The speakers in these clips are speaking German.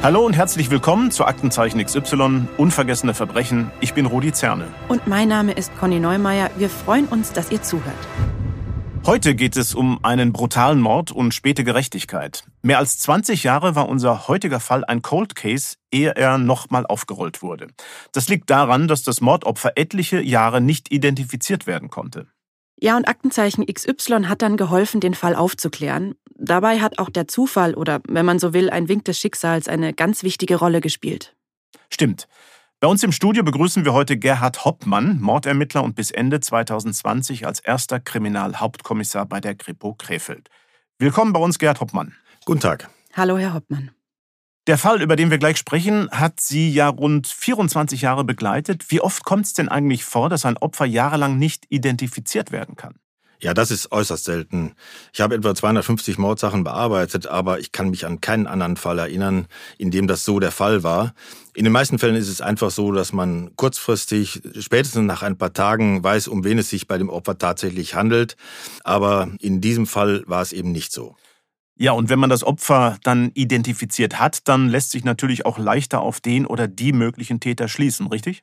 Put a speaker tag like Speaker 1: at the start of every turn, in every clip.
Speaker 1: Hallo und herzlich willkommen zu Aktenzeichen XY, unvergessene Verbrechen. Ich bin Rudi Zerne.
Speaker 2: Und mein Name ist Conny Neumeier. Wir freuen uns, dass ihr zuhört.
Speaker 1: Heute geht es um einen brutalen Mord und späte Gerechtigkeit. Mehr als 20 Jahre war unser heutiger Fall ein Cold Case, ehe er nochmal aufgerollt wurde. Das liegt daran, dass das Mordopfer etliche Jahre nicht identifiziert werden konnte.
Speaker 2: Ja, und Aktenzeichen XY hat dann geholfen, den Fall aufzuklären. Dabei hat auch der Zufall oder, wenn man so will, ein Wink des Schicksals eine ganz wichtige Rolle gespielt.
Speaker 1: Stimmt. Bei uns im Studio begrüßen wir heute Gerhard Hoppmann, Mordermittler und bis Ende 2020 als erster Kriminalhauptkommissar bei der Kripo Krefeld. Willkommen bei uns, Gerhard Hoppmann.
Speaker 3: Guten Tag.
Speaker 2: Hallo, Herr Hoppmann.
Speaker 1: Der Fall, über den wir gleich sprechen, hat Sie ja rund 24 Jahre begleitet. Wie oft kommt es denn eigentlich vor, dass ein Opfer jahrelang nicht identifiziert werden kann?
Speaker 3: Ja, das ist äußerst selten. Ich habe etwa 250 Mordsachen bearbeitet, aber ich kann mich an keinen anderen Fall erinnern, in dem das so der Fall war. In den meisten Fällen ist es einfach so, dass man kurzfristig, spätestens nach ein paar Tagen, weiß, um wen es sich bei dem Opfer tatsächlich handelt. Aber in diesem Fall war es eben nicht so.
Speaker 1: Ja, und wenn man das Opfer dann identifiziert hat, dann lässt sich natürlich auch leichter auf den oder die möglichen Täter schließen, richtig?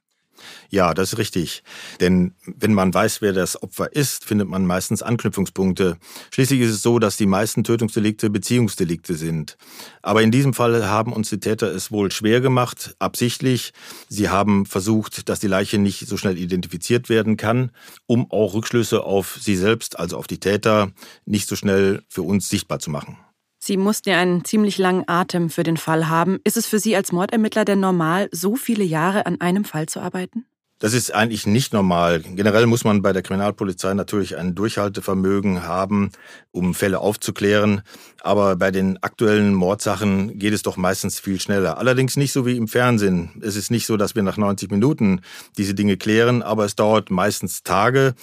Speaker 3: Ja, das ist richtig. Denn wenn man weiß, wer das Opfer ist, findet man meistens Anknüpfungspunkte. Schließlich ist es so, dass die meisten Tötungsdelikte Beziehungsdelikte sind. Aber in diesem Fall haben uns die Täter es wohl schwer gemacht, absichtlich. Sie haben versucht, dass die Leiche nicht so schnell identifiziert werden kann, um auch Rückschlüsse auf sie selbst, also auf die Täter, nicht so schnell für uns sichtbar zu machen.
Speaker 2: Sie mussten ja einen ziemlich langen Atem für den Fall haben. Ist es für Sie als Mordermittler denn normal, so viele Jahre an einem Fall zu arbeiten?
Speaker 3: Das ist eigentlich nicht normal. Generell muss man bei der Kriminalpolizei natürlich ein Durchhaltevermögen haben, um Fälle aufzuklären. Aber bei den aktuellen Mordsachen geht es doch meistens viel schneller. Allerdings nicht so wie im Fernsehen. Es ist nicht so, dass wir nach 90 Minuten diese Dinge klären, aber es dauert meistens Tage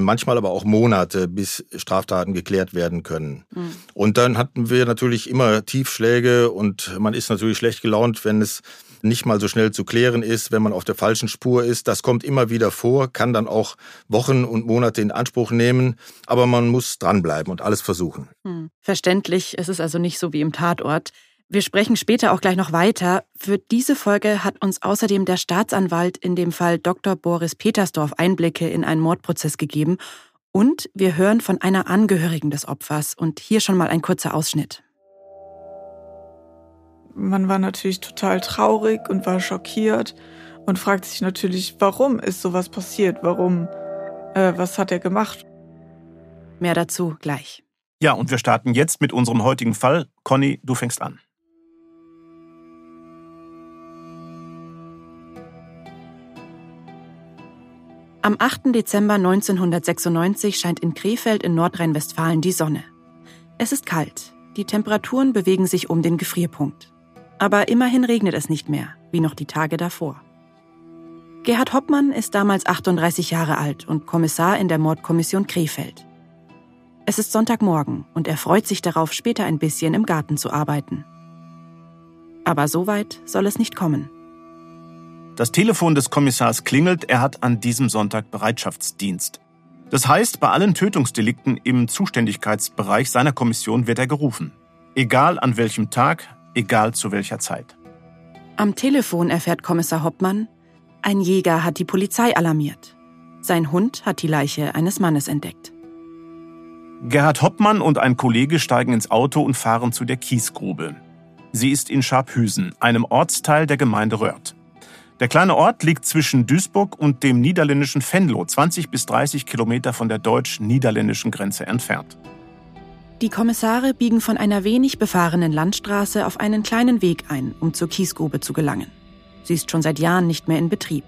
Speaker 3: manchmal aber auch Monate, bis Straftaten geklärt werden können. Mhm. Und dann hatten wir natürlich immer Tiefschläge und man ist natürlich schlecht gelaunt, wenn es nicht mal so schnell zu klären ist, wenn man auf der falschen Spur ist. Das kommt immer wieder vor, kann dann auch Wochen und Monate in Anspruch nehmen, aber man muss dranbleiben und alles versuchen.
Speaker 2: Hm. Verständlich, es ist also nicht so wie im Tatort. Wir sprechen später auch gleich noch weiter. Für diese Folge hat uns außerdem der Staatsanwalt in dem Fall Dr. Boris Petersdorf Einblicke in einen Mordprozess gegeben. Und wir hören von einer Angehörigen des Opfers. Und hier schon mal ein kurzer Ausschnitt.
Speaker 4: Man war natürlich total traurig und war schockiert und fragt sich natürlich, warum ist sowas passiert? Warum? Äh, was hat er gemacht?
Speaker 2: Mehr dazu gleich.
Speaker 1: Ja, und wir starten jetzt mit unserem heutigen Fall. Conny, du fängst an.
Speaker 2: Am 8. Dezember 1996 scheint in Krefeld in Nordrhein-Westfalen die Sonne. Es ist kalt, die Temperaturen bewegen sich um den Gefrierpunkt. Aber immerhin regnet es nicht mehr, wie noch die Tage davor. Gerhard Hoppmann ist damals 38 Jahre alt und Kommissar in der Mordkommission Krefeld. Es ist Sonntagmorgen und er freut sich darauf, später ein bisschen im Garten zu arbeiten. Aber so weit soll es nicht kommen.
Speaker 1: Das Telefon des Kommissars klingelt, er hat an diesem Sonntag Bereitschaftsdienst. Das heißt, bei allen Tötungsdelikten im Zuständigkeitsbereich seiner Kommission wird er gerufen. Egal an welchem Tag, egal zu welcher Zeit.
Speaker 2: Am Telefon erfährt Kommissar Hoppmann, ein Jäger hat die Polizei alarmiert. Sein Hund hat die Leiche eines Mannes entdeckt.
Speaker 1: Gerhard Hoppmann und ein Kollege steigen ins Auto und fahren zu der Kiesgrube. Sie ist in Scharphüsen, einem Ortsteil der Gemeinde Röhrt. Der kleine Ort liegt zwischen Duisburg und dem niederländischen Venlo, 20 bis 30 Kilometer von der deutsch-niederländischen Grenze entfernt.
Speaker 2: Die Kommissare biegen von einer wenig befahrenen Landstraße auf einen kleinen Weg ein, um zur Kiesgrube zu gelangen. Sie ist schon seit Jahren nicht mehr in Betrieb.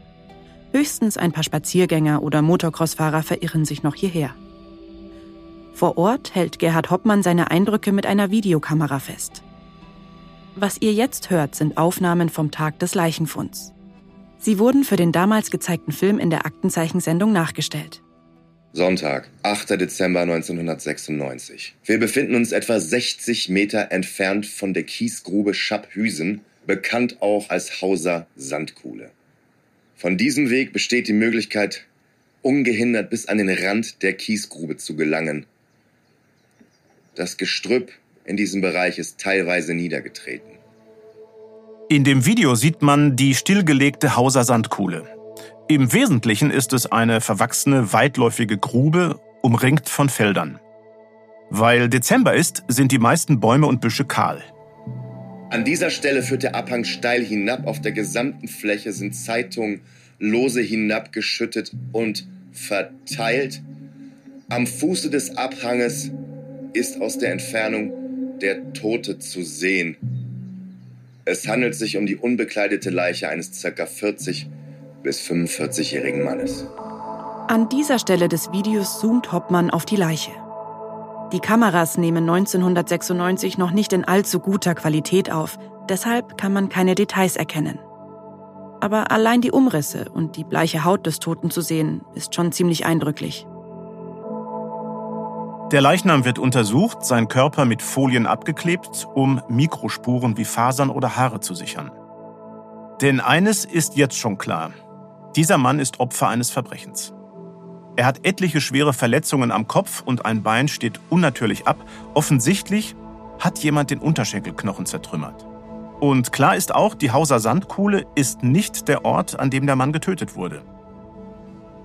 Speaker 2: Höchstens ein paar Spaziergänger oder Motocrossfahrer verirren sich noch hierher. Vor Ort hält Gerhard Hoppmann seine Eindrücke mit einer Videokamera fest. Was ihr jetzt hört, sind Aufnahmen vom Tag des Leichenfunds. Sie wurden für den damals gezeigten Film in der Aktenzeichensendung nachgestellt.
Speaker 5: Sonntag, 8. Dezember 1996. Wir befinden uns etwa 60 Meter entfernt von der Kiesgrube Schapphüsen, bekannt auch als Hauser Sandkuhle. Von diesem Weg besteht die Möglichkeit, ungehindert bis an den Rand der Kiesgrube zu gelangen. Das Gestrüpp in diesem Bereich ist teilweise niedergetreten.
Speaker 1: In dem Video sieht man die stillgelegte Hauser Sandkuhle. Im Wesentlichen ist es eine verwachsene, weitläufige Grube, umringt von Feldern. Weil Dezember ist, sind die meisten Bäume und Büsche kahl.
Speaker 5: An dieser Stelle führt der Abhang steil hinab. Auf der gesamten Fläche sind Zeitungen lose hinabgeschüttet und verteilt. Am Fuße des Abhanges ist aus der Entfernung der Tote zu sehen. Es handelt sich um die unbekleidete Leiche eines ca. 40 bis 45-jährigen Mannes.
Speaker 2: An dieser Stelle des Videos zoomt Hoppmann auf die Leiche. Die Kameras nehmen 1996 noch nicht in allzu guter Qualität auf, deshalb kann man keine Details erkennen. Aber allein die Umrisse und die bleiche Haut des Toten zu sehen, ist schon ziemlich eindrücklich.
Speaker 1: Der Leichnam wird untersucht, sein Körper mit Folien abgeklebt, um Mikrospuren wie Fasern oder Haare zu sichern. Denn eines ist jetzt schon klar. Dieser Mann ist Opfer eines Verbrechens. Er hat etliche schwere Verletzungen am Kopf und ein Bein steht unnatürlich ab. Offensichtlich hat jemand den Unterschenkelknochen zertrümmert. Und klar ist auch, die Hauser Sandkuhle ist nicht der Ort, an dem der Mann getötet wurde.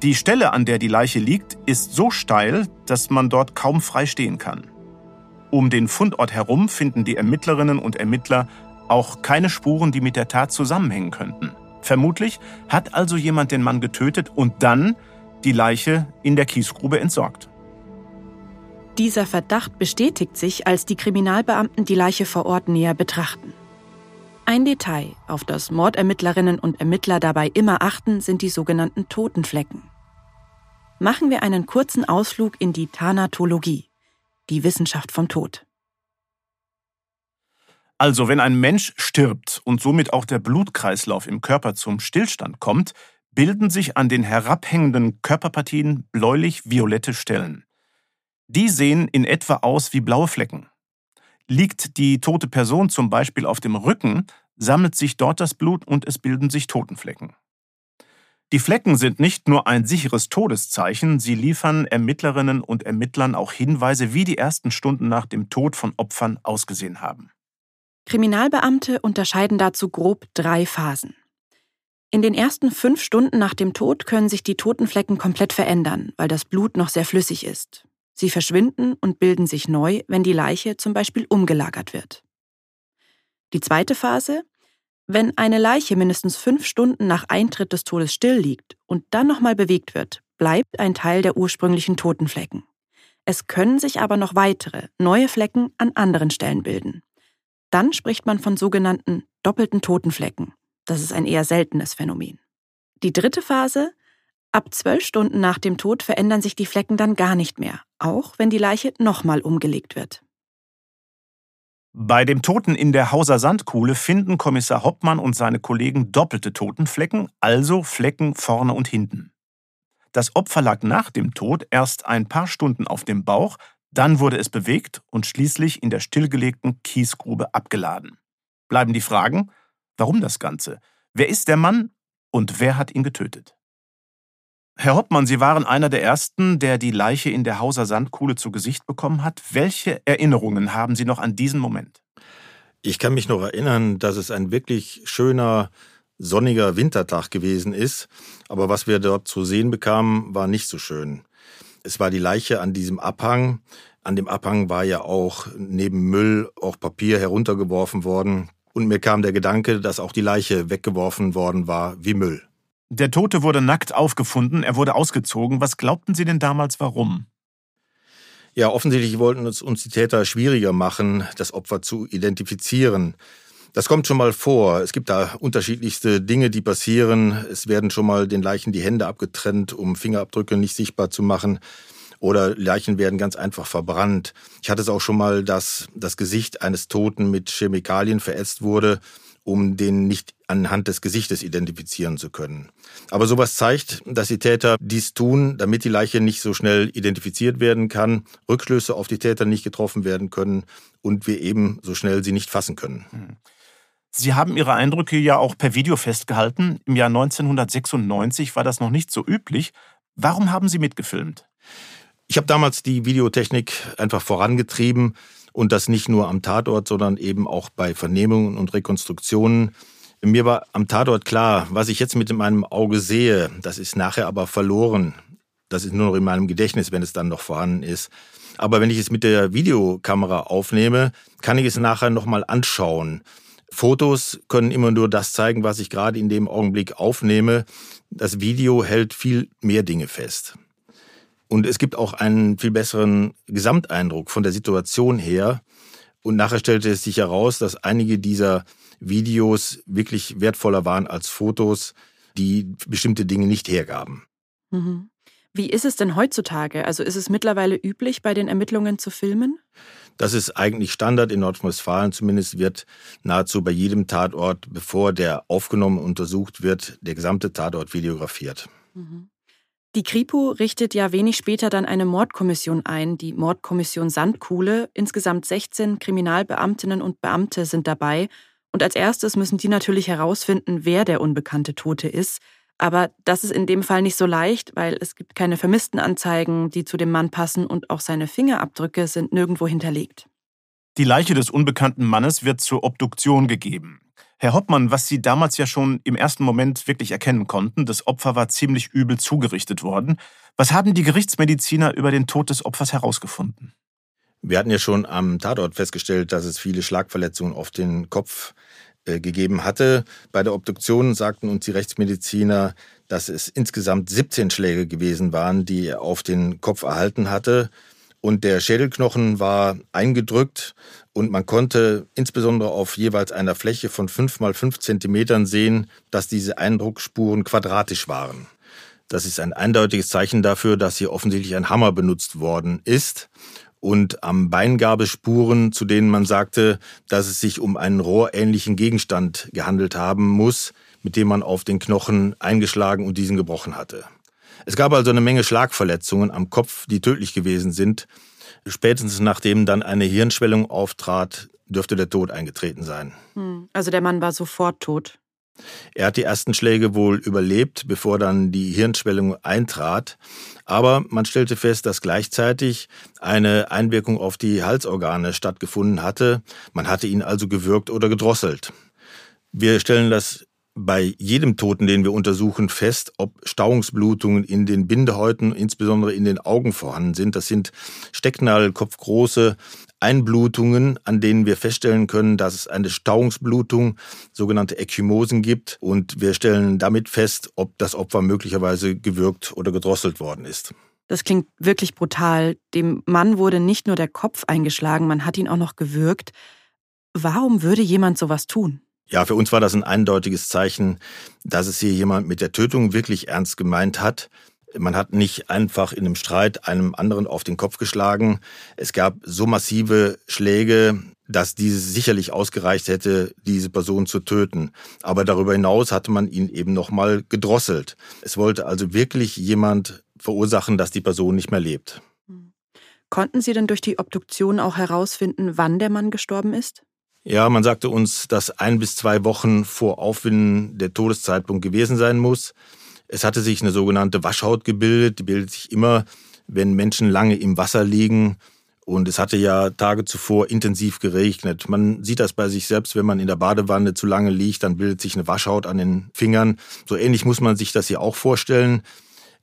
Speaker 1: Die Stelle, an der die Leiche liegt, ist so steil, dass man dort kaum frei stehen kann. Um den Fundort herum finden die Ermittlerinnen und Ermittler auch keine Spuren, die mit der Tat zusammenhängen könnten. Vermutlich hat also jemand den Mann getötet und dann die Leiche in der Kiesgrube entsorgt.
Speaker 2: Dieser Verdacht bestätigt sich, als die Kriminalbeamten die Leiche vor Ort näher betrachten. Ein Detail, auf das Mordermittlerinnen und Ermittler dabei immer achten, sind die sogenannten Totenflecken. Machen wir einen kurzen Ausflug in die Thanatologie, die Wissenschaft vom Tod.
Speaker 1: Also wenn ein Mensch stirbt und somit auch der Blutkreislauf im Körper zum Stillstand kommt, bilden sich an den herabhängenden Körperpartien bläulich-violette Stellen. Die sehen in etwa aus wie blaue Flecken. Liegt die tote Person zum Beispiel auf dem Rücken, sammelt sich dort das Blut und es bilden sich Totenflecken. Die Flecken sind nicht nur ein sicheres Todeszeichen, sie liefern Ermittlerinnen und Ermittlern auch Hinweise, wie die ersten Stunden nach dem Tod von Opfern ausgesehen haben.
Speaker 2: Kriminalbeamte unterscheiden dazu grob drei Phasen. In den ersten fünf Stunden nach dem Tod können sich die Totenflecken komplett verändern, weil das Blut noch sehr flüssig ist. Sie verschwinden und bilden sich neu, wenn die Leiche zum Beispiel umgelagert wird. Die zweite Phase, wenn eine Leiche mindestens fünf Stunden nach Eintritt des Todes still liegt und dann nochmal bewegt wird, bleibt ein Teil der ursprünglichen Totenflecken. Es können sich aber noch weitere, neue Flecken an anderen Stellen bilden. Dann spricht man von sogenannten doppelten Totenflecken. Das ist ein eher seltenes Phänomen. Die dritte Phase. Ab zwölf Stunden nach dem Tod verändern sich die Flecken dann gar nicht mehr, auch wenn die Leiche nochmal umgelegt wird.
Speaker 1: Bei dem Toten in der Hauser Sandkuhle finden Kommissar Hoppmann und seine Kollegen doppelte Totenflecken, also Flecken vorne und hinten. Das Opfer lag nach dem Tod erst ein paar Stunden auf dem Bauch, dann wurde es bewegt und schließlich in der stillgelegten Kiesgrube abgeladen. Bleiben die Fragen, Warum das Ganze? Wer ist der Mann und wer hat ihn getötet? Herr Hoppmann, Sie waren einer der Ersten, der die Leiche in der Hauser Sandkuhle zu Gesicht bekommen hat. Welche Erinnerungen haben Sie noch an diesen Moment?
Speaker 3: Ich kann mich noch erinnern, dass es ein wirklich schöner, sonniger Wintertag gewesen ist. Aber was wir dort zu sehen bekamen, war nicht so schön. Es war die Leiche an diesem Abhang. An dem Abhang war ja auch neben Müll auch Papier heruntergeworfen worden. Und mir kam der Gedanke, dass auch die Leiche weggeworfen worden war wie Müll.
Speaker 1: Der Tote wurde nackt aufgefunden, er wurde ausgezogen. Was glaubten Sie denn damals warum?
Speaker 3: Ja, offensichtlich wollten uns, uns die Täter schwieriger machen, das Opfer zu identifizieren. Das kommt schon mal vor. Es gibt da unterschiedlichste Dinge, die passieren. Es werden schon mal den Leichen die Hände abgetrennt, um Fingerabdrücke nicht sichtbar zu machen oder Leichen werden ganz einfach verbrannt. Ich hatte es auch schon mal, dass das Gesicht eines Toten mit Chemikalien verätzt wurde, um den nicht anhand des Gesichtes identifizieren zu können. Aber sowas zeigt, dass die Täter dies tun, damit die Leiche nicht so schnell identifiziert werden kann, Rückschlüsse auf die Täter nicht getroffen werden können und wir eben so schnell sie nicht fassen können. Hm.
Speaker 1: Sie haben Ihre Eindrücke ja auch per Video festgehalten. Im Jahr 1996 war das noch nicht so üblich. Warum haben Sie mitgefilmt?
Speaker 3: Ich habe damals die Videotechnik einfach vorangetrieben Und das nicht nur am Tatort, sondern eben auch bei Vernehmungen und Rekonstruktionen. Mir war am Tatort klar, was ich jetzt mit meinem Auge sehe, das ist nachher aber verloren. Das ist nur noch in meinem Gedächtnis, wenn es dann noch vorhanden ist. Aber wenn ich es mit der Videokamera aufnehme, kann ich es nachher nochmal anschauen. Fotos können immer nur das zeigen, was ich gerade in dem Augenblick aufnehme. Das Video hält viel mehr Dinge fest. Und es gibt auch einen viel besseren Gesamteindruck von der Situation her. Und nachher stellte es sich heraus, dass einige dieser Videos wirklich wertvoller waren als Fotos, die bestimmte Dinge nicht hergaben.
Speaker 2: Mhm. Wie ist es denn heutzutage? Also ist es mittlerweile üblich, bei den Ermittlungen zu filmen?
Speaker 3: Das ist eigentlich Standard in Nordrhein-Westfalen. Zumindest wird nahezu bei jedem Tatort, bevor der aufgenommen und untersucht wird, der gesamte Tatort videografiert. Mhm.
Speaker 2: Die Kripo richtet ja wenig später dann eine Mordkommission ein, die Mordkommission Sandkuhle. Insgesamt 16 Kriminalbeamtinnen und Beamte sind dabei. Und als erstes müssen die natürlich herausfinden, wer der unbekannte Tote ist. Aber das ist in dem Fall nicht so leicht, weil es gibt keine Vermisstenanzeigen, die zu dem Mann passen und auch seine Fingerabdrücke sind nirgendwo hinterlegt.
Speaker 1: Die Leiche des unbekannten Mannes wird zur Obduktion gegeben. Herr Hoppmann, was Sie damals ja schon im ersten Moment wirklich erkennen konnten, das Opfer war ziemlich übel zugerichtet worden. Was haben die Gerichtsmediziner über den Tod des Opfers herausgefunden?
Speaker 3: Wir hatten ja schon am Tatort festgestellt, dass es viele Schlagverletzungen auf den Kopf äh, gegeben hatte. Bei der Obduktion sagten uns die Rechtsmediziner, dass es insgesamt 17 Schläge gewesen waren, die er auf den Kopf erhalten hatte. Und der Schädelknochen war eingedrückt und man konnte insbesondere auf jeweils einer Fläche von 5 mal 5 Zentimetern sehen, dass diese Eindruckspuren quadratisch waren. Das ist ein eindeutiges Zeichen dafür, dass hier offensichtlich ein Hammer benutzt worden ist. Und am Bein gab es Spuren, zu denen man sagte, dass es sich um einen rohrähnlichen Gegenstand gehandelt haben muss, mit dem man auf den Knochen eingeschlagen und diesen gebrochen hatte. Es gab also eine Menge Schlagverletzungen am Kopf, die tödlich gewesen sind. Spätestens nachdem dann eine Hirnschwellung auftrat, dürfte der Tod eingetreten sein.
Speaker 2: Hm, also der Mann war sofort tot.
Speaker 3: Er hat die ersten Schläge wohl überlebt, bevor dann die Hirnschwellung eintrat. Aber man stellte fest, dass gleichzeitig eine Einwirkung auf die Halsorgane stattgefunden hatte. Man hatte ihn also gewürgt oder gedrosselt. Wir stellen das bei jedem Toten, den wir untersuchen, fest, ob Stauungsblutungen in den Bindehäuten, insbesondere in den Augen vorhanden sind. Das sind Stecknadelkopfgroße Einblutungen, an denen wir feststellen können, dass es eine Stauungsblutung, sogenannte Ekymosen gibt. Und wir stellen damit fest, ob das Opfer möglicherweise gewürgt oder gedrosselt worden ist.
Speaker 2: Das klingt wirklich brutal. Dem Mann wurde nicht nur der Kopf eingeschlagen, man hat ihn auch noch gewürgt. Warum würde jemand sowas tun?
Speaker 3: Ja, für uns war das ein eindeutiges Zeichen, dass es hier jemand mit der Tötung wirklich ernst gemeint hat. Man hat nicht einfach in einem Streit einem anderen auf den Kopf geschlagen. Es gab so massive Schläge, dass diese sicherlich ausgereicht hätte, diese Person zu töten. Aber darüber hinaus hatte man ihn eben nochmal gedrosselt. Es wollte also wirklich jemand verursachen, dass die Person nicht mehr lebt.
Speaker 2: Konnten Sie denn durch die Obduktion auch herausfinden, wann der Mann gestorben ist?
Speaker 3: Ja, man sagte uns, dass ein bis zwei Wochen vor Aufwinden der Todeszeitpunkt gewesen sein muss. Es hatte sich eine sogenannte Waschhaut gebildet. Die bildet sich immer, wenn Menschen lange im Wasser liegen. Und es hatte ja Tage zuvor intensiv geregnet. Man sieht das bei sich selbst, wenn man in der Badewanne zu lange liegt, dann bildet sich eine Waschhaut an den Fingern. So ähnlich muss man sich das hier auch vorstellen.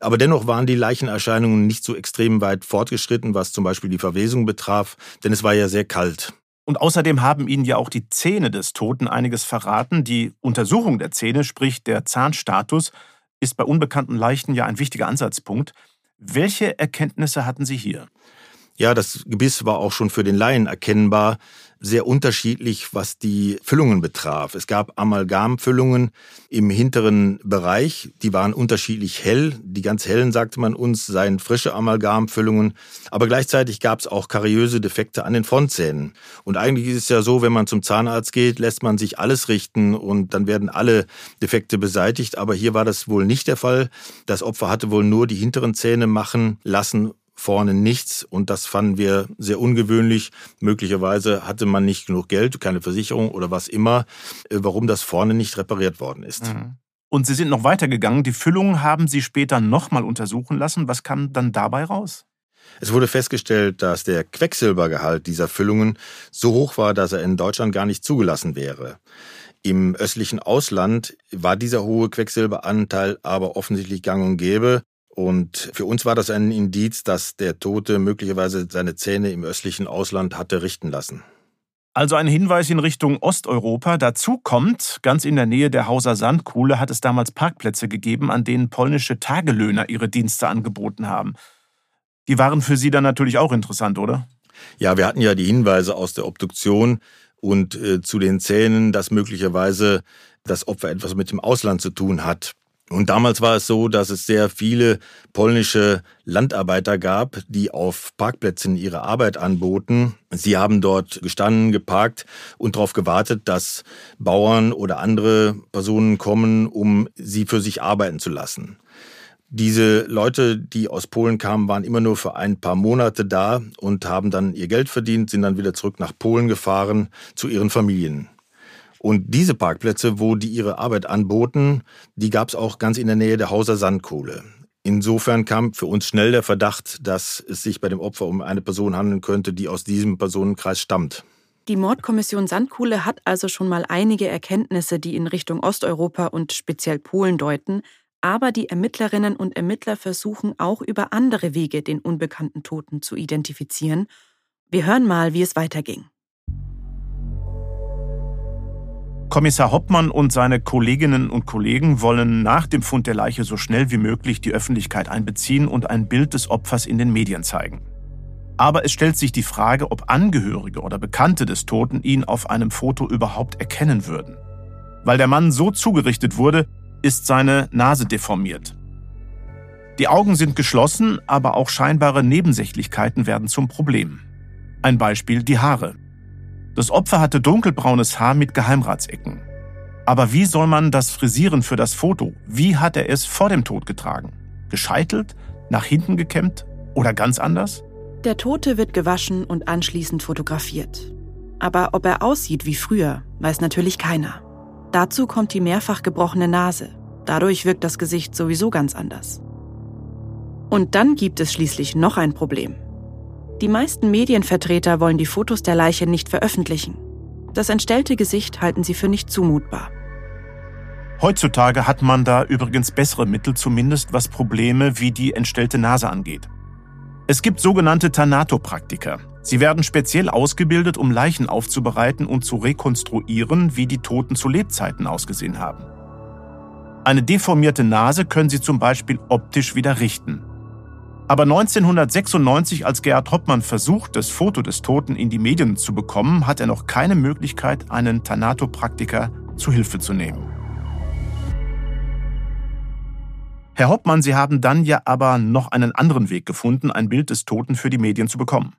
Speaker 3: Aber dennoch waren die Leichenerscheinungen nicht so extrem weit fortgeschritten, was zum Beispiel die Verwesung betraf, denn es war ja sehr kalt.
Speaker 1: Und außerdem haben Ihnen ja auch die Zähne des Toten einiges verraten. Die Untersuchung der Zähne, sprich der Zahnstatus, ist bei unbekannten Leichen ja ein wichtiger Ansatzpunkt. Welche Erkenntnisse hatten Sie hier?
Speaker 3: Ja, das Gebiss war auch schon für den Laien erkennbar sehr unterschiedlich, was die Füllungen betraf. Es gab Amalgamfüllungen im hinteren Bereich, die waren unterschiedlich hell. Die ganz hellen, sagte man uns, seien frische Amalgamfüllungen. Aber gleichzeitig gab es auch kariöse Defekte an den Frontzähnen. Und eigentlich ist es ja so, wenn man zum Zahnarzt geht, lässt man sich alles richten und dann werden alle Defekte beseitigt. Aber hier war das wohl nicht der Fall. Das Opfer hatte wohl nur die hinteren Zähne machen lassen vorne nichts und das fanden wir sehr ungewöhnlich. Möglicherweise hatte man nicht genug Geld, keine Versicherung oder was immer, äh, warum das vorne nicht repariert worden ist. Mhm.
Speaker 1: Und Sie sind noch weitergegangen. Die Füllungen haben Sie später nochmal untersuchen lassen. Was kam dann dabei raus?
Speaker 3: Es wurde festgestellt, dass der Quecksilbergehalt dieser Füllungen so hoch war, dass er in Deutschland gar nicht zugelassen wäre. Im östlichen Ausland war dieser hohe Quecksilberanteil aber offensichtlich gang und gäbe. Und für uns war das ein Indiz, dass der Tote möglicherweise seine Zähne im östlichen Ausland hatte richten lassen.
Speaker 1: Also ein Hinweis in Richtung Osteuropa. Dazu kommt, ganz in der Nähe der Hauser Sandkuhle hat es damals Parkplätze gegeben, an denen polnische Tagelöhner ihre Dienste angeboten haben. Die waren für Sie dann natürlich auch interessant, oder?
Speaker 3: Ja, wir hatten ja die Hinweise aus der Obduktion und äh, zu den Zähnen, dass möglicherweise das Opfer etwas mit dem Ausland zu tun hat. Und damals war es so, dass es sehr viele polnische Landarbeiter gab, die auf Parkplätzen ihre Arbeit anboten. Sie haben dort gestanden, geparkt und darauf gewartet, dass Bauern oder andere Personen kommen, um sie für sich arbeiten zu lassen. Diese Leute, die aus Polen kamen, waren immer nur für ein paar Monate da und haben dann ihr Geld verdient, sind dann wieder zurück nach Polen gefahren zu ihren Familien. Und diese Parkplätze, wo die ihre Arbeit anboten, die gab es auch ganz in der Nähe der Hauser Sandkohle. Insofern kam für uns schnell der Verdacht, dass es sich bei dem Opfer um eine Person handeln könnte, die aus diesem Personenkreis stammt.
Speaker 2: Die Mordkommission Sandkuhle hat also schon mal einige Erkenntnisse, die in Richtung Osteuropa und speziell Polen deuten, aber die Ermittlerinnen und Ermittler versuchen auch über andere Wege den unbekannten Toten zu identifizieren. Wir hören mal, wie es weiterging.
Speaker 1: Kommissar Hoppmann und seine Kolleginnen und Kollegen wollen nach dem Fund der Leiche so schnell wie möglich die Öffentlichkeit einbeziehen und ein Bild des Opfers in den Medien zeigen. Aber es stellt sich die Frage, ob Angehörige oder Bekannte des Toten ihn auf einem Foto überhaupt erkennen würden. Weil der Mann so zugerichtet wurde, ist seine Nase deformiert. Die Augen sind geschlossen, aber auch scheinbare Nebensächlichkeiten werden zum Problem. Ein Beispiel die Haare. Das Opfer hatte dunkelbraunes Haar mit Geheimratsecken. Aber wie soll man das frisieren für das Foto? Wie hat er es vor dem Tod getragen? Gescheitelt? Nach hinten gekämmt? Oder ganz anders?
Speaker 2: Der Tote wird gewaschen und anschließend fotografiert. Aber ob er aussieht wie früher, weiß natürlich keiner. Dazu kommt die mehrfach gebrochene Nase. Dadurch wirkt das Gesicht sowieso ganz anders. Und dann gibt es schließlich noch ein Problem. Die meisten Medienvertreter wollen die Fotos der Leiche nicht veröffentlichen. Das entstellte Gesicht halten sie für nicht zumutbar.
Speaker 1: Heutzutage hat man da übrigens bessere Mittel, zumindest was Probleme wie die entstellte Nase angeht. Es gibt sogenannte Thanatopraktiker. Sie werden speziell ausgebildet, um Leichen aufzubereiten und zu rekonstruieren, wie die Toten zu Lebzeiten ausgesehen haben. Eine deformierte Nase können sie zum Beispiel optisch wieder richten. Aber 1996, als Gerhard Hoppmann versucht, das Foto des Toten in die Medien zu bekommen, hat er noch keine Möglichkeit, einen Thanatopraktiker zu Hilfe zu nehmen. Herr Hoppmann, Sie haben dann ja aber noch einen anderen Weg gefunden, ein Bild des Toten für die Medien zu bekommen.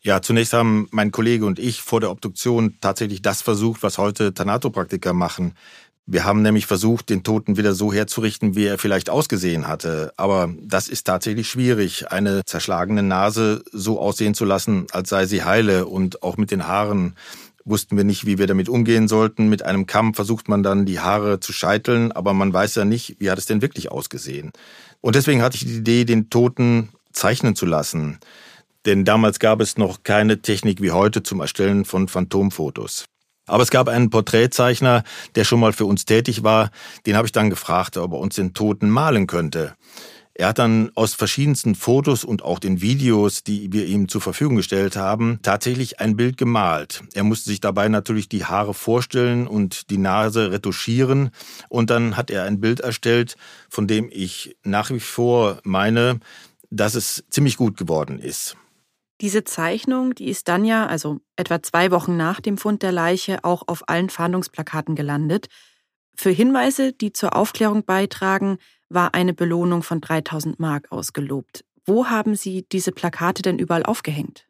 Speaker 3: Ja, zunächst haben mein Kollege und ich vor der Obduktion tatsächlich das versucht, was heute Thanatopraktiker machen. Wir haben nämlich versucht, den Toten wieder so herzurichten, wie er vielleicht ausgesehen hatte. Aber das ist tatsächlich schwierig, eine zerschlagene Nase so aussehen zu lassen, als sei sie heile. Und auch mit den Haaren wussten wir nicht, wie wir damit umgehen sollten. Mit einem Kamm versucht man dann die Haare zu scheiteln, aber man weiß ja nicht, wie hat es denn wirklich ausgesehen. Und deswegen hatte ich die Idee, den Toten zeichnen zu lassen. Denn damals gab es noch keine Technik wie heute zum Erstellen von Phantomfotos. Aber es gab einen Porträtzeichner, der schon mal für uns tätig war. Den habe ich dann gefragt, ob er uns den Toten malen könnte. Er hat dann aus verschiedensten Fotos und auch den Videos, die wir ihm zur Verfügung gestellt haben, tatsächlich ein Bild gemalt. Er musste sich dabei natürlich die Haare vorstellen und die Nase retuschieren. Und dann hat er ein Bild erstellt, von dem ich nach wie vor meine, dass es ziemlich gut geworden ist.
Speaker 2: Diese Zeichnung, die ist dann ja, also etwa zwei Wochen nach dem Fund der Leiche, auch auf allen Fahndungsplakaten gelandet. Für Hinweise, die zur Aufklärung beitragen, war eine Belohnung von 3000 Mark ausgelobt. Wo haben Sie diese Plakate denn überall aufgehängt?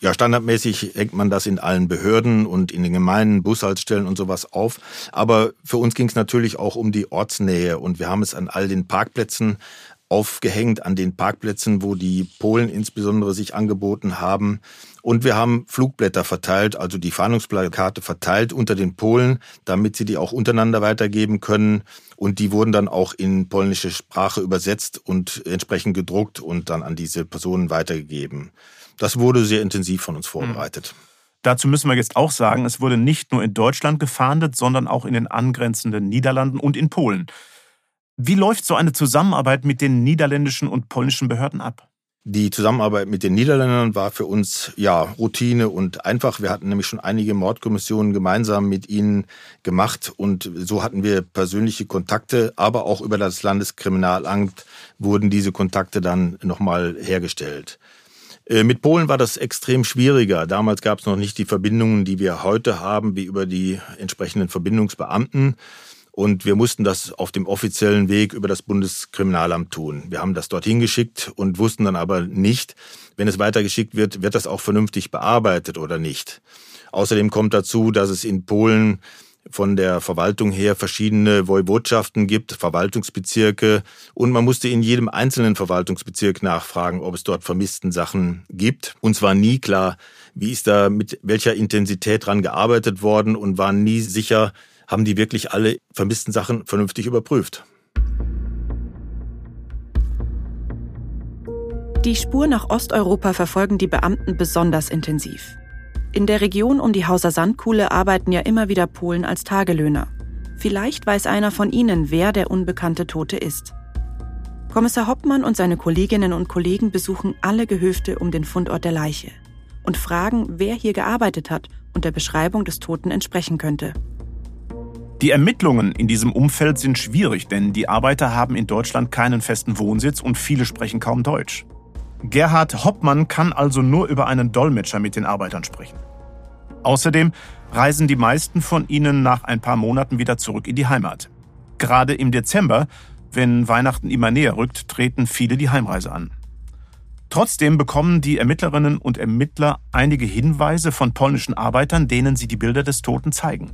Speaker 3: Ja, standardmäßig hängt man das in allen Behörden und in den Gemeinden, Bushaltestellen und sowas auf. Aber für uns ging es natürlich auch um die Ortsnähe und wir haben es an all den Parkplätzen aufgehängt an den Parkplätzen, wo die Polen insbesondere sich angeboten haben. Und wir haben Flugblätter verteilt, also die Fahndungsplakate verteilt unter den Polen, damit sie die auch untereinander weitergeben können. Und die wurden dann auch in polnische Sprache übersetzt und entsprechend gedruckt und dann an diese Personen weitergegeben. Das wurde sehr intensiv von uns vorbereitet.
Speaker 1: Dazu müssen wir jetzt auch sagen, es wurde nicht nur in Deutschland gefahndet, sondern auch in den angrenzenden Niederlanden und in Polen. Wie läuft so eine Zusammenarbeit mit den niederländischen und polnischen Behörden ab?
Speaker 3: Die Zusammenarbeit mit den Niederländern war für uns ja Routine und einfach. Wir hatten nämlich schon einige Mordkommissionen gemeinsam mit ihnen gemacht und so hatten wir persönliche Kontakte, aber auch über das Landeskriminalamt wurden diese Kontakte dann nochmal hergestellt. Äh, mit Polen war das extrem schwieriger. Damals gab es noch nicht die Verbindungen, die wir heute haben, wie über die entsprechenden Verbindungsbeamten. Und wir mussten das auf dem offiziellen Weg über das Bundeskriminalamt tun. Wir haben das dorthin geschickt und wussten dann aber nicht, wenn es weitergeschickt wird, wird das auch vernünftig bearbeitet oder nicht. Außerdem kommt dazu, dass es in Polen von der Verwaltung her verschiedene Woiwodschaften gibt, Verwaltungsbezirke und man musste in jedem einzelnen Verwaltungsbezirk nachfragen, ob es dort vermissten Sachen gibt. Uns war nie klar, wie ist da mit welcher Intensität dran gearbeitet worden und war nie sicher, haben die wirklich alle vermissten Sachen vernünftig überprüft.
Speaker 2: Die Spur nach Osteuropa verfolgen die Beamten besonders intensiv. In der Region um die Hauser Sandkuhle arbeiten ja immer wieder Polen als Tagelöhner. Vielleicht weiß einer von ihnen, wer der unbekannte Tote ist. Kommissar Hoppmann und seine Kolleginnen und Kollegen besuchen alle Gehöfte um den Fundort der Leiche und fragen, wer hier gearbeitet hat und der Beschreibung des Toten entsprechen könnte.
Speaker 1: Die Ermittlungen in diesem Umfeld sind schwierig, denn die Arbeiter haben in Deutschland keinen festen Wohnsitz und viele sprechen kaum Deutsch. Gerhard Hoppmann kann also nur über einen Dolmetscher mit den Arbeitern sprechen. Außerdem reisen die meisten von ihnen nach ein paar Monaten wieder zurück in die Heimat. Gerade im Dezember, wenn Weihnachten immer näher rückt, treten viele die Heimreise an. Trotzdem bekommen die Ermittlerinnen und Ermittler einige Hinweise von polnischen Arbeitern, denen sie die Bilder des Toten zeigen.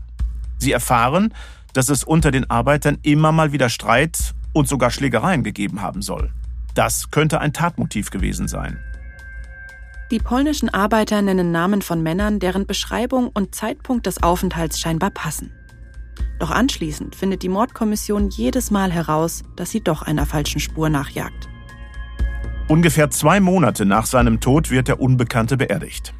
Speaker 1: Sie erfahren, dass es unter den Arbeitern immer mal wieder Streit und sogar Schlägereien gegeben haben soll. Das könnte ein Tatmotiv gewesen sein.
Speaker 2: Die polnischen Arbeiter nennen Namen von Männern, deren Beschreibung und Zeitpunkt des Aufenthalts scheinbar passen. Doch anschließend findet die Mordkommission jedes Mal heraus, dass sie doch einer falschen Spur nachjagt.
Speaker 1: Ungefähr zwei Monate nach seinem Tod wird der Unbekannte beerdigt.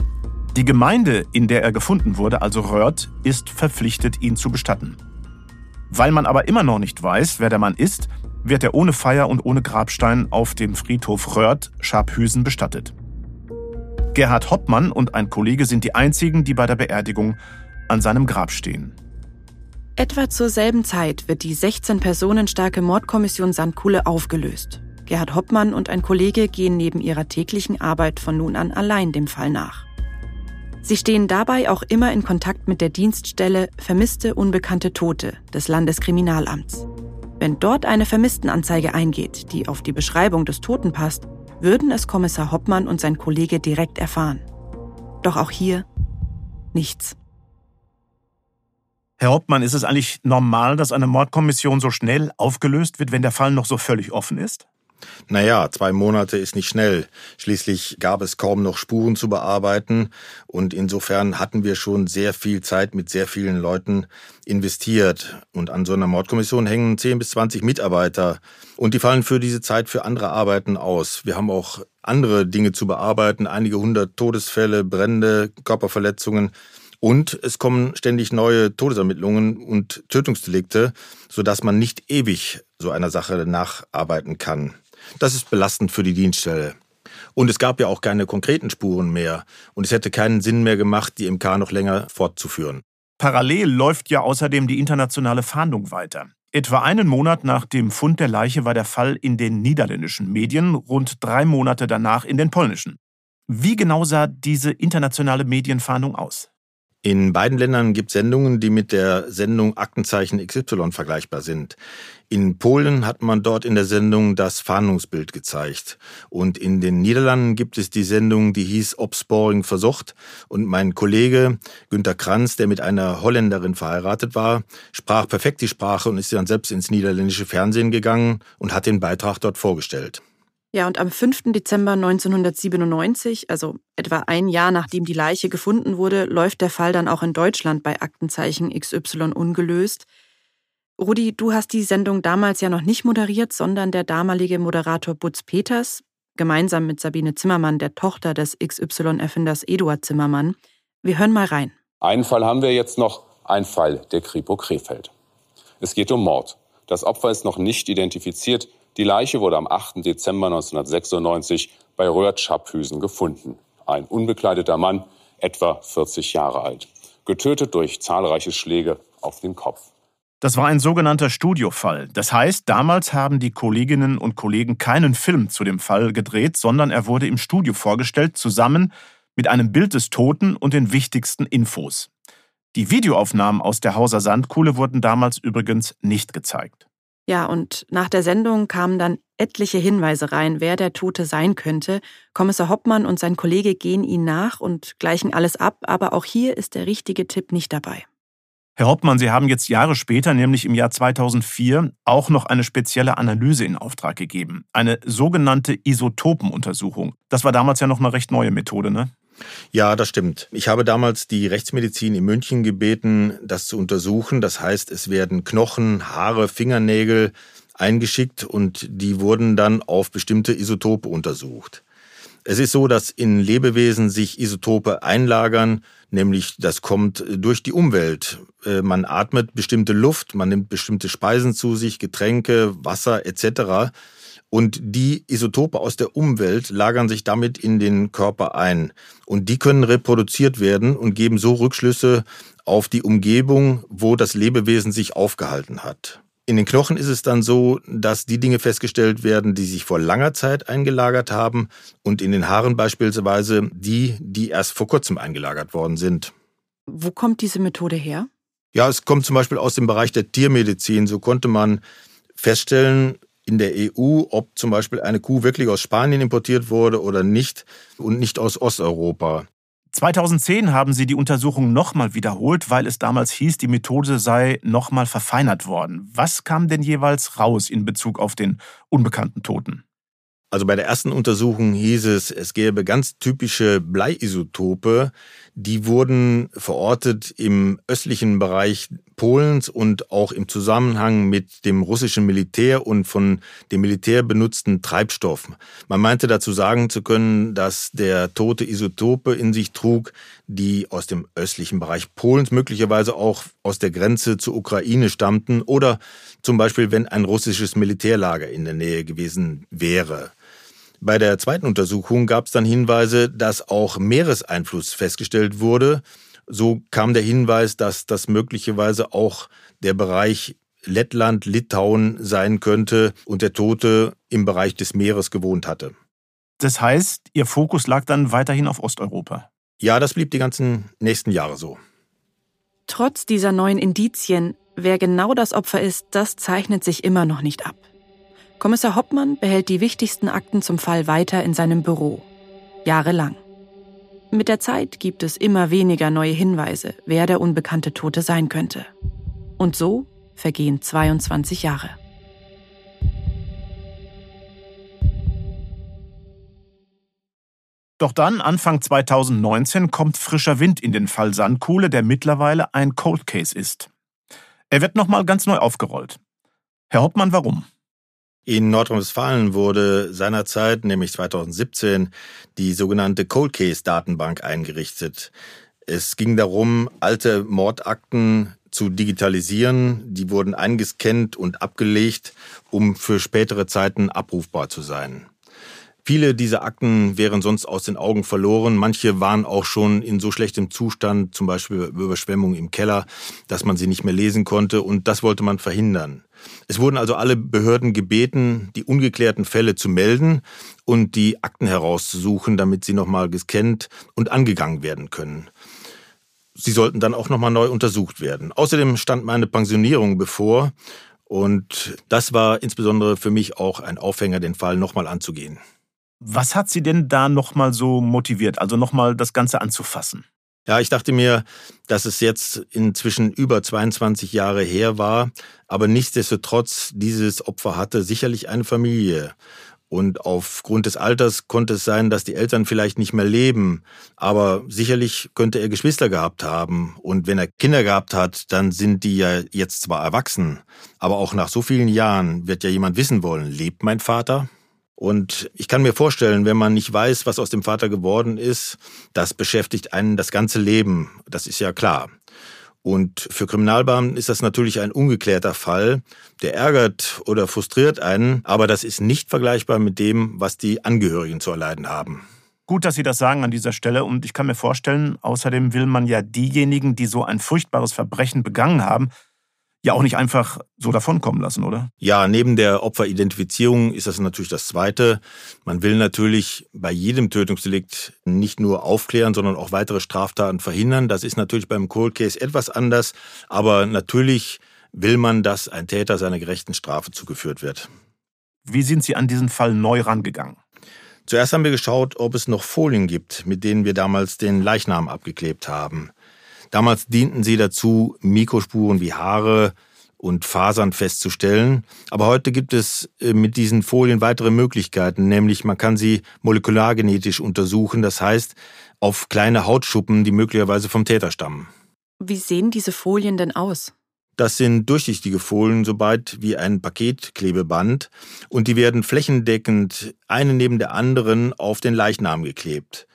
Speaker 1: Die Gemeinde, in der er gefunden wurde, also Röhrt, ist verpflichtet, ihn zu bestatten. Weil man aber immer noch nicht weiß, wer der Mann ist, wird er ohne Feier und ohne Grabstein auf dem Friedhof Röhrt, Scharphüsen, bestattet. Gerhard Hoppmann und ein Kollege sind die einzigen, die bei der Beerdigung an seinem Grab stehen.
Speaker 2: Etwa zur selben Zeit wird die 16 Personen starke Mordkommission Sandkuhle aufgelöst. Gerhard Hoppmann und ein Kollege gehen neben ihrer täglichen Arbeit von nun an allein dem Fall nach. Sie stehen dabei auch immer in Kontakt mit der Dienststelle Vermisste Unbekannte Tote des Landeskriminalamts. Wenn dort eine Vermisstenanzeige eingeht, die auf die Beschreibung des Toten passt, würden es Kommissar Hoppmann und sein Kollege direkt erfahren. Doch auch hier nichts.
Speaker 1: Herr Hoppmann, ist es eigentlich normal, dass eine Mordkommission so schnell aufgelöst wird, wenn der Fall noch so völlig offen ist?
Speaker 3: Naja, zwei Monate ist nicht schnell. Schließlich gab es kaum noch Spuren zu bearbeiten und insofern hatten wir schon sehr viel Zeit mit sehr vielen Leuten investiert. Und an so einer Mordkommission hängen 10 bis 20 Mitarbeiter und die fallen für diese Zeit für andere Arbeiten aus. Wir haben auch andere Dinge zu bearbeiten, einige hundert Todesfälle, Brände, Körperverletzungen. Und es kommen ständig neue Todesermittlungen und Tötungsdelikte, sodass man nicht ewig so einer Sache nacharbeiten kann. Das ist belastend für die Dienststelle. Und es gab ja auch keine konkreten Spuren mehr. Und es hätte keinen Sinn mehr gemacht, die MK noch länger fortzuführen.
Speaker 1: Parallel läuft ja außerdem die internationale Fahndung weiter. Etwa einen Monat nach dem Fund der Leiche war der Fall in den niederländischen Medien, rund drei Monate danach in den polnischen. Wie genau sah diese internationale Medienfahndung aus?
Speaker 3: In beiden Ländern gibt es Sendungen, die mit der Sendung Aktenzeichen XY vergleichbar sind. In Polen hat man dort in der Sendung das Fahndungsbild gezeigt. Und in den Niederlanden gibt es die Sendung, die hieß Obsporing versucht. Und mein Kollege Günter Kranz, der mit einer Holländerin verheiratet war, sprach perfekt die Sprache und ist dann selbst ins niederländische Fernsehen gegangen und hat den Beitrag dort vorgestellt.
Speaker 2: Ja, und am 5. Dezember 1997, also etwa ein Jahr nachdem die Leiche gefunden wurde, läuft der Fall dann auch in Deutschland bei Aktenzeichen XY ungelöst. Rudi, du hast die Sendung damals ja noch nicht moderiert, sondern der damalige Moderator Butz Peters, gemeinsam mit Sabine Zimmermann, der Tochter des XY-Erfinders Eduard Zimmermann. Wir hören mal rein.
Speaker 6: Einen Fall haben wir jetzt noch, ein Fall der Kripo Krefeld. Es geht um Mord. Das Opfer ist noch nicht identifiziert. Die Leiche wurde am 8. Dezember 1996 bei Röhrt-Schapphüsen gefunden. Ein unbekleideter Mann, etwa 40 Jahre alt. Getötet durch zahlreiche Schläge auf den Kopf.
Speaker 1: Das war ein sogenannter Studiofall. Das heißt, damals haben die Kolleginnen und Kollegen keinen Film zu dem Fall gedreht, sondern er wurde im Studio vorgestellt, zusammen mit einem Bild des Toten und den wichtigsten Infos. Die Videoaufnahmen aus der Hauser Sandkuhle wurden damals übrigens nicht gezeigt.
Speaker 2: Ja, und nach der Sendung kamen dann etliche Hinweise rein, wer der Tote sein könnte. Kommissar Hoppmann und sein Kollege gehen ihn nach und gleichen alles ab, aber auch hier ist der richtige Tipp nicht dabei.
Speaker 1: Herr Hoppmann, Sie haben jetzt Jahre später, nämlich im Jahr 2004, auch noch eine spezielle Analyse in Auftrag gegeben. Eine sogenannte Isotopenuntersuchung. Das war damals ja noch eine recht neue Methode, ne?
Speaker 3: Ja, das stimmt. Ich habe damals die Rechtsmedizin in München gebeten, das zu untersuchen. Das heißt, es werden Knochen, Haare, Fingernägel eingeschickt und die wurden dann auf bestimmte Isotope untersucht. Es ist so, dass in Lebewesen sich Isotope einlagern, nämlich das kommt durch die Umwelt. Äh, man atmet bestimmte Luft, man nimmt bestimmte Speisen zu sich, Getränke, Wasser etc. Und die Isotope aus der Umwelt lagern sich damit in den Körper ein. Und die können reproduziert werden und geben so Rückschlüsse auf die Umgebung, wo das Lebewesen sich aufgehalten hat. In den Knochen ist es dann so, dass die Dinge festgestellt werden, die sich vor langer Zeit eingelagert haben und in den Haaren beispielsweise die, die erst vor kurzem eingelagert worden sind.
Speaker 2: Wo kommt diese Methode her?
Speaker 3: Ja, es kommt zum Beispiel aus dem Bereich der Tiermedizin. So konnte man feststellen, in der EU, ob zum Beispiel eine Kuh wirklich aus Spanien importiert wurde oder nicht und nicht aus Osteuropa.
Speaker 1: 2010 haben sie die Untersuchung nochmal wiederholt, weil es damals hieß, die Methode sei nochmal verfeinert worden. Was kam denn jeweils raus in Bezug auf den unbekannten Toten?
Speaker 3: Also bei der ersten Untersuchung hieß es, es gäbe ganz typische Bleiisotope, die wurden verortet im östlichen Bereich Polens und auch im Zusammenhang mit dem russischen Militär und von dem Militär benutzten Treibstoff. Man meinte dazu sagen zu können, dass der tote Isotope in sich trug, die aus dem östlichen Bereich Polens, möglicherweise auch aus der Grenze zur Ukraine stammten oder zum Beispiel, wenn ein russisches Militärlager in der Nähe gewesen wäre. Bei der zweiten Untersuchung gab es dann Hinweise, dass auch Meereseinfluss festgestellt wurde. So kam der Hinweis, dass das möglicherweise auch der Bereich Lettland, Litauen sein könnte und der Tote im Bereich des Meeres gewohnt hatte.
Speaker 1: Das heißt, Ihr Fokus lag dann weiterhin auf Osteuropa?
Speaker 3: Ja, das blieb die ganzen nächsten Jahre so.
Speaker 2: Trotz dieser neuen Indizien, wer genau das Opfer ist, das zeichnet sich immer noch nicht ab. Kommissar Hoppmann behält die wichtigsten Akten zum Fall weiter in seinem Büro. Jahrelang. Mit der Zeit gibt es immer weniger neue Hinweise, wer der unbekannte Tote sein könnte. Und so vergehen 22 Jahre.
Speaker 1: Doch dann, Anfang 2019, kommt frischer Wind in den Fall Sandkuhle, der mittlerweile ein Cold Case ist. Er wird nochmal ganz neu aufgerollt. Herr Hoppmann, warum?
Speaker 3: In Nordrhein-Westfalen wurde seinerzeit, nämlich 2017, die sogenannte Cold Case Datenbank eingerichtet. Es ging darum, alte Mordakten zu digitalisieren. Die wurden eingescannt und abgelegt, um für spätere Zeiten abrufbar zu sein. Viele dieser Akten wären sonst aus den Augen verloren. Manche waren auch schon in so schlechtem Zustand, zum Beispiel Überschwemmung im Keller, dass man sie nicht mehr lesen konnte. Und das wollte man verhindern. Es wurden also alle Behörden gebeten, die ungeklärten Fälle zu melden und die Akten herauszusuchen, damit sie nochmal gescannt und angegangen werden können. sie sollten dann auch nochmal neu untersucht werden. Außerdem stand meine Pensionierung bevor und das war insbesondere für mich auch ein Aufhänger, den Fall nochmal anzugehen.
Speaker 1: Was hat Sie denn da nochmal so motiviert, also nochmal das Ganze anzufassen?
Speaker 3: Ja, ich dachte mir, dass es jetzt inzwischen über 22 Jahre her war, aber nichtsdestotrotz dieses Opfer hatte sicherlich eine Familie. Und aufgrund des Alters konnte es sein, dass die Eltern vielleicht nicht mehr leben. Aber sicherlich könnte er Geschwister gehabt haben. Und wenn er Kinder gehabt hat, dann sind die ja jetzt zwar erwachsen. Aber auch nach so vielen Jahren wird ja jemand wissen wollen, lebt mein Vater? Und ich kann mir vorstellen, wenn man nicht weiß, was aus dem Vater geworden ist, das beschäftigt einen das ganze Leben. Das ist ja klar. Und für Kriminalbeamten ist das natürlich ein ungeklärter Fall. Der ärgert oder frustriert einen, aber das ist nicht vergleichbar mit dem, was die Angehörigen zu erleiden haben.
Speaker 1: Gut, dass Sie das sagen an dieser Stelle. Und ich kann mir vorstellen, außerdem will man ja diejenigen, die so ein furchtbares Verbrechen begangen haben, ja auch nicht einfach so davonkommen lassen, oder?
Speaker 3: Ja, neben der Opferidentifizierung ist das natürlich das Zweite. Man will natürlich bei jedem Tötungsdelikt nicht nur aufklären, sondern auch weitere Straftaten verhindern. Das ist natürlich beim Cold Case etwas anders, aber natürlich will man, dass ein Täter seiner gerechten Strafe zugeführt wird.
Speaker 1: Wie sind Sie an diesen Fall neu rangegangen?
Speaker 3: Zuerst haben wir geschaut, ob es noch Folien gibt, mit denen wir damals den Leichnam abgeklebt haben. Damals dienten sie dazu, Mikrospuren wie Haare und Fasern festzustellen. Aber heute gibt es äh, mit diesen Folien weitere Möglichkeiten, nämlich man kann sie molekulargenetisch untersuchen, das heißt auf kleine Hautschuppen, die möglicherweise vom Täter stammen.
Speaker 2: Wie sehen diese Folien denn aus?
Speaker 3: Das sind durchsichtige Folien, so weit wie ein Paketklebeband, und die werden flächendeckend eine neben der anderen auf den Leichnam geklebt.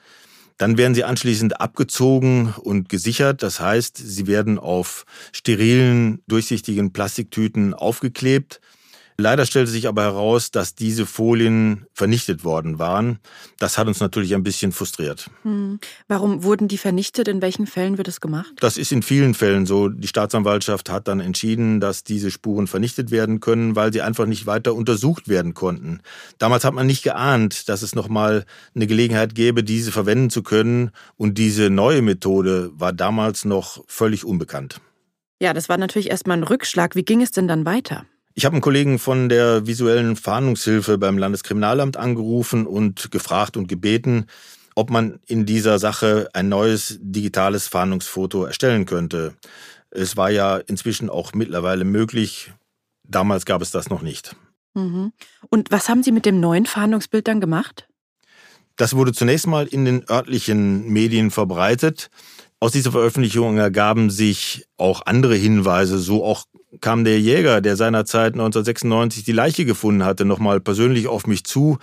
Speaker 3: Dann werden sie anschließend abgezogen und gesichert. Das heißt, sie werden auf sterilen, durchsichtigen Plastiktüten aufgeklebt. Leider stellte sich aber heraus, dass diese Folien vernichtet worden waren. Das hat uns natürlich ein bisschen frustriert.
Speaker 2: Hm. Warum wurden die vernichtet? In welchen Fällen wird das gemacht?
Speaker 3: Das ist in vielen Fällen so. Die Staatsanwaltschaft hat dann entschieden, dass diese Spuren vernichtet werden können, weil sie einfach nicht weiter untersucht werden konnten. Damals hat man nicht geahnt, dass es nochmal eine Gelegenheit gäbe, diese verwenden zu können. Und diese neue Methode war damals noch völlig unbekannt.
Speaker 2: Ja, das war natürlich erstmal ein Rückschlag. Wie ging es denn dann weiter?
Speaker 3: Ich habe einen Kollegen von der visuellen Fahndungshilfe beim Landeskriminalamt angerufen und gefragt und gebeten, ob man in dieser Sache ein neues digitales Fahndungsfoto erstellen könnte. Es war ja inzwischen auch mittlerweile möglich. Damals gab es das noch nicht.
Speaker 2: Mhm. Und was haben Sie mit dem neuen Fahndungsbild dann gemacht?
Speaker 3: Das wurde zunächst mal in den örtlichen Medien verbreitet. Aus dieser Veröffentlichung ergaben sich auch andere Hinweise. So auch kam der Jäger, der seinerzeit 1996 die Leiche gefunden hatte, nochmal persönlich auf mich zu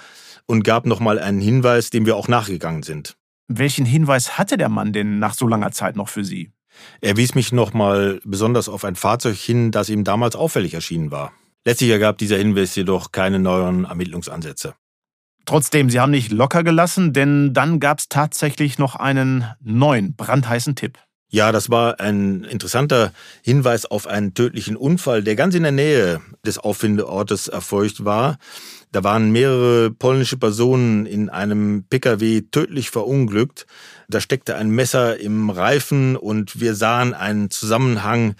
Speaker 3: und gab nochmal einen Hinweis, dem wir auch nachgegangen sind.
Speaker 1: Welchen Hinweis hatte der Mann denn nach so langer Zeit noch für Sie?
Speaker 3: Er wies mich nochmal besonders auf ein Fahrzeug hin, das ihm damals auffällig erschienen war. Letztlich ergab dieser Hinweis jedoch keine neuen Ermittlungsansätze.
Speaker 1: Trotzdem, Sie haben nicht locker gelassen, denn dann gab es tatsächlich noch einen neuen, brandheißen Tipp.
Speaker 3: Ja, das war ein interessanter Hinweis auf einen tödlichen Unfall, der ganz in der Nähe des Auffindeortes erfolgt war. Da waren mehrere polnische Personen in einem Pkw tödlich verunglückt. Da steckte ein Messer im Reifen und wir sahen einen Zusammenhang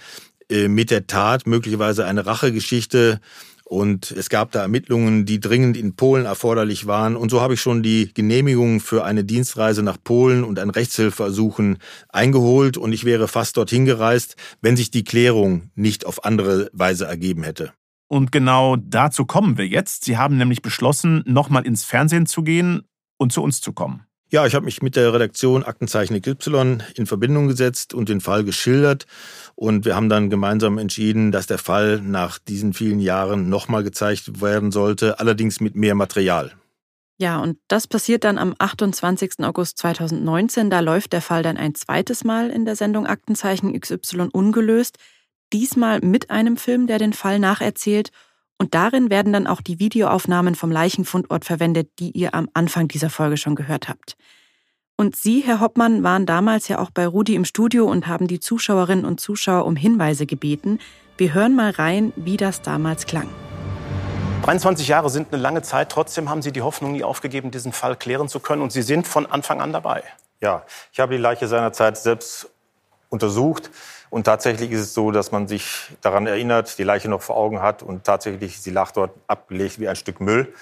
Speaker 3: äh, mit der Tat, möglicherweise eine Rachegeschichte und es gab da Ermittlungen, die dringend in Polen erforderlich waren. Und so habe ich schon die Genehmigung für eine Dienstreise nach Polen und ein Rechtshilfeersuchen eingeholt. Und ich wäre fast dorthin gereist, wenn sich die Klärung nicht auf andere Weise ergeben hätte.
Speaker 1: Und genau dazu kommen wir jetzt. Sie haben nämlich beschlossen, nochmal ins Fernsehen zu gehen und zu uns zu kommen.
Speaker 3: Ja, ich habe mich mit der Redaktion Aktenzeichen Y in Verbindung gesetzt und den Fall geschildert. Und wir haben dann gemeinsam entschieden, dass der Fall nach diesen vielen Jahren nochmal gezeigt werden sollte, allerdings mit mehr Material.
Speaker 2: Ja, und das passiert dann am 28. August 2019. Da läuft der Fall dann ein zweites Mal in der Sendung Aktenzeichen XY ungelöst. Diesmal mit einem Film, der den Fall nacherzählt. Und darin werden dann auch die Videoaufnahmen vom Leichenfundort verwendet, die ihr am Anfang dieser Folge schon gehört habt. Und Sie, Herr Hoppmann, waren damals ja auch bei Rudi im Studio und haben die Zuschauerinnen und Zuschauer um Hinweise gebeten. Wir hören mal rein, wie das damals klang.
Speaker 1: 23 Jahre sind eine lange Zeit. Trotzdem haben Sie die Hoffnung nie aufgegeben, diesen Fall klären zu können. Und Sie sind von Anfang an dabei.
Speaker 3: Ja, ich habe die Leiche seinerzeit selbst untersucht. Und tatsächlich ist es so, dass man sich daran erinnert, die Leiche noch vor Augen hat und tatsächlich sie lag dort abgelegt wie ein Stück Müll.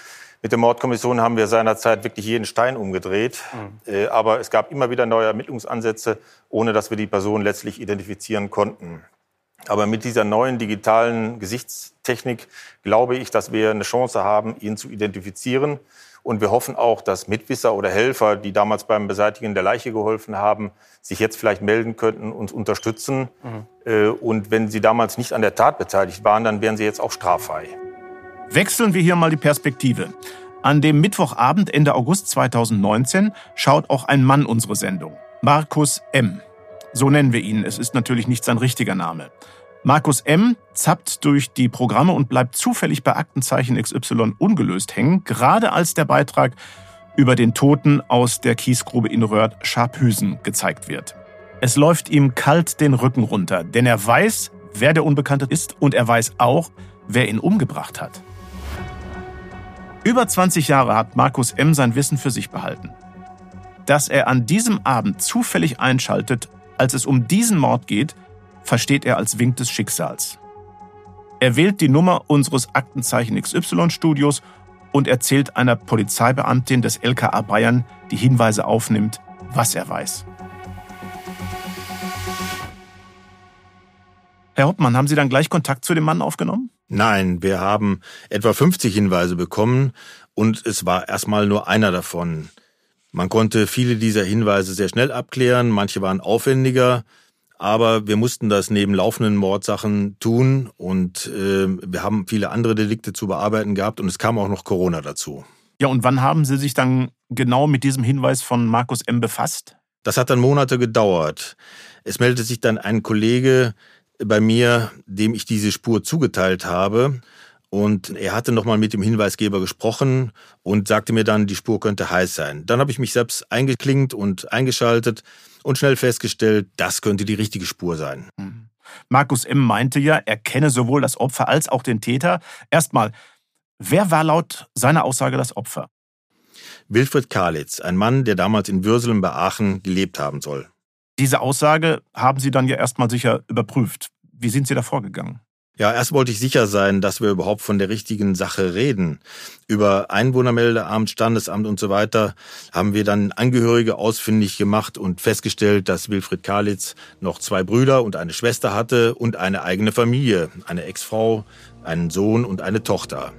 Speaker 3: Mit der Mordkommission haben wir seinerzeit wirklich jeden Stein umgedreht. Mhm. Äh, aber es gab immer wieder neue Ermittlungsansätze, ohne dass wir die Person letztlich identifizieren konnten. Aber mit dieser neuen digitalen Gesichtstechnik glaube ich, dass wir eine Chance haben, ihn zu identifizieren. Und wir hoffen auch, dass Mitwisser oder Helfer, die damals beim Beseitigen der Leiche geholfen haben, sich jetzt vielleicht melden könnten, uns unterstützen. Mhm. Und wenn sie damals nicht an der Tat beteiligt waren, dann wären sie jetzt auch straffrei.
Speaker 1: Wechseln wir hier mal die Perspektive. An dem Mittwochabend Ende August 2019 schaut auch ein Mann unsere Sendung. Markus M. So nennen wir ihn. Es ist natürlich nicht sein richtiger Name. Markus M. zappt durch die Programme und bleibt zufällig bei Aktenzeichen XY ungelöst hängen, gerade als der Beitrag über den Toten aus der Kiesgrube in Röhrt Scharphüsen gezeigt wird. Es läuft ihm kalt den Rücken runter, denn er weiß, wer der Unbekannte ist und er weiß auch, wer ihn umgebracht hat. Über 20 Jahre hat Markus M. sein Wissen für sich behalten. Dass er an diesem Abend zufällig einschaltet, als es um diesen Mord geht, versteht er als Wink des Schicksals. Er wählt die Nummer unseres Aktenzeichen XY-Studios und erzählt einer Polizeibeamtin des LKA Bayern, die Hinweise aufnimmt, was er weiß. Herr Hoppmann, haben Sie dann gleich Kontakt zu dem Mann aufgenommen?
Speaker 3: Nein, wir haben etwa 50 Hinweise bekommen und es war erstmal nur einer davon. Man konnte viele dieser Hinweise sehr schnell abklären, manche waren aufwendiger, aber wir mussten das neben laufenden Mordsachen tun und äh, wir haben viele andere Delikte zu bearbeiten gehabt und es kam auch noch Corona dazu.
Speaker 1: Ja, und wann haben Sie sich dann genau mit diesem Hinweis von Markus M. befasst?
Speaker 3: Das hat dann Monate gedauert. Es meldete sich dann ein Kollege, bei mir, dem ich diese Spur zugeteilt habe. Und er hatte nochmal mit dem Hinweisgeber gesprochen und sagte mir dann, die Spur könnte heiß sein. Dann habe ich mich selbst eingeklinkt und eingeschaltet und schnell festgestellt, das könnte die richtige Spur sein. Mhm.
Speaker 1: Markus M. meinte ja, er kenne sowohl das Opfer als auch den Täter. Erstmal, wer war laut seiner Aussage das Opfer?
Speaker 3: Wilfried Kalitz, ein Mann, der damals in Würselen bei Aachen gelebt haben soll.
Speaker 1: Diese Aussage haben Sie dann ja erstmal sicher überprüft. Wie sind Sie da vorgegangen?
Speaker 3: Ja, erst wollte ich sicher sein, dass wir überhaupt von der richtigen Sache reden. Über Einwohnermeldeamt, Standesamt und so weiter haben wir dann Angehörige ausfindig gemacht und festgestellt, dass Wilfried Kalitz noch zwei Brüder und eine Schwester hatte und eine eigene Familie, eine Ex-Frau, einen Sohn und eine Tochter.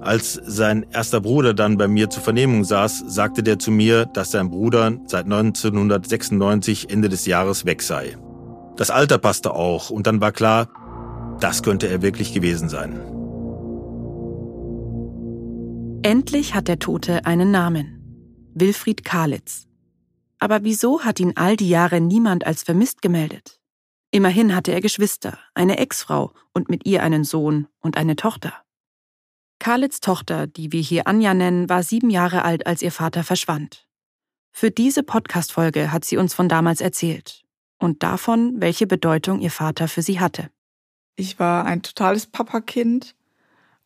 Speaker 3: Als sein erster Bruder dann bei mir zur Vernehmung saß, sagte der zu mir, dass sein Bruder seit 1996 Ende des Jahres weg sei. Das Alter passte auch und dann war klar, das könnte er wirklich gewesen sein.
Speaker 2: Endlich hat der Tote einen Namen. Wilfried Kalitz. Aber wieso hat ihn all die Jahre niemand als vermisst gemeldet? Immerhin hatte er Geschwister, eine Ex-Frau und mit ihr einen Sohn und eine Tochter. Karlitz Tochter, die wir hier Anja nennen, war sieben Jahre alt, als ihr Vater verschwand. Für diese Podcast-Folge hat sie uns von damals erzählt und davon, welche Bedeutung ihr Vater für sie hatte.
Speaker 4: Ich war ein totales Papakind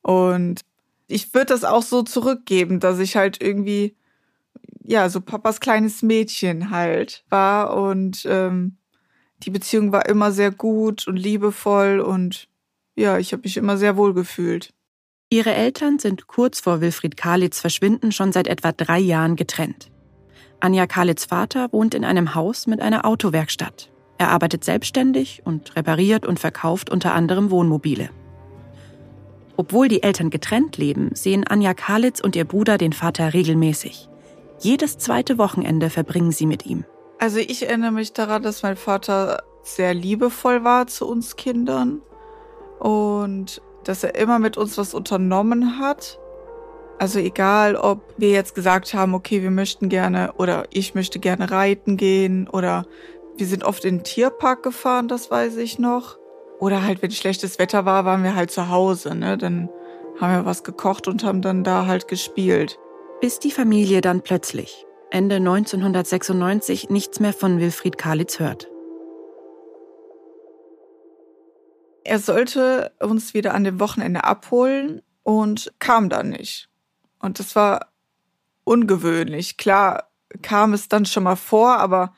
Speaker 4: und ich würde das auch so zurückgeben, dass ich halt irgendwie, ja, so Papas kleines Mädchen halt war und ähm, die Beziehung war immer sehr gut und liebevoll und ja, ich habe mich immer sehr wohl gefühlt.
Speaker 2: Ihre Eltern sind kurz vor Wilfried Kalitz Verschwinden schon seit etwa drei Jahren getrennt. Anja Kalitz Vater wohnt in einem Haus mit einer Autowerkstatt. Er arbeitet selbstständig und repariert und verkauft unter anderem Wohnmobile. Obwohl die Eltern getrennt leben, sehen Anja Kalitz und ihr Bruder den Vater regelmäßig. Jedes zweite Wochenende verbringen sie mit ihm.
Speaker 4: Also ich erinnere mich daran, dass mein Vater sehr liebevoll war zu uns Kindern und dass er immer mit uns was unternommen hat. Also egal, ob wir jetzt gesagt haben, okay, wir möchten gerne oder ich möchte gerne reiten gehen oder wir sind oft in den Tierpark gefahren, das weiß ich noch. Oder halt, wenn schlechtes Wetter war, waren wir halt zu Hause, ne? Dann haben wir was gekocht und haben dann da halt gespielt.
Speaker 2: Bis die Familie dann plötzlich, Ende 1996, nichts mehr von Wilfried Kalitz hört.
Speaker 4: Er sollte uns wieder an dem Wochenende abholen und kam dann nicht. Und das war ungewöhnlich. Klar kam es dann schon mal vor, aber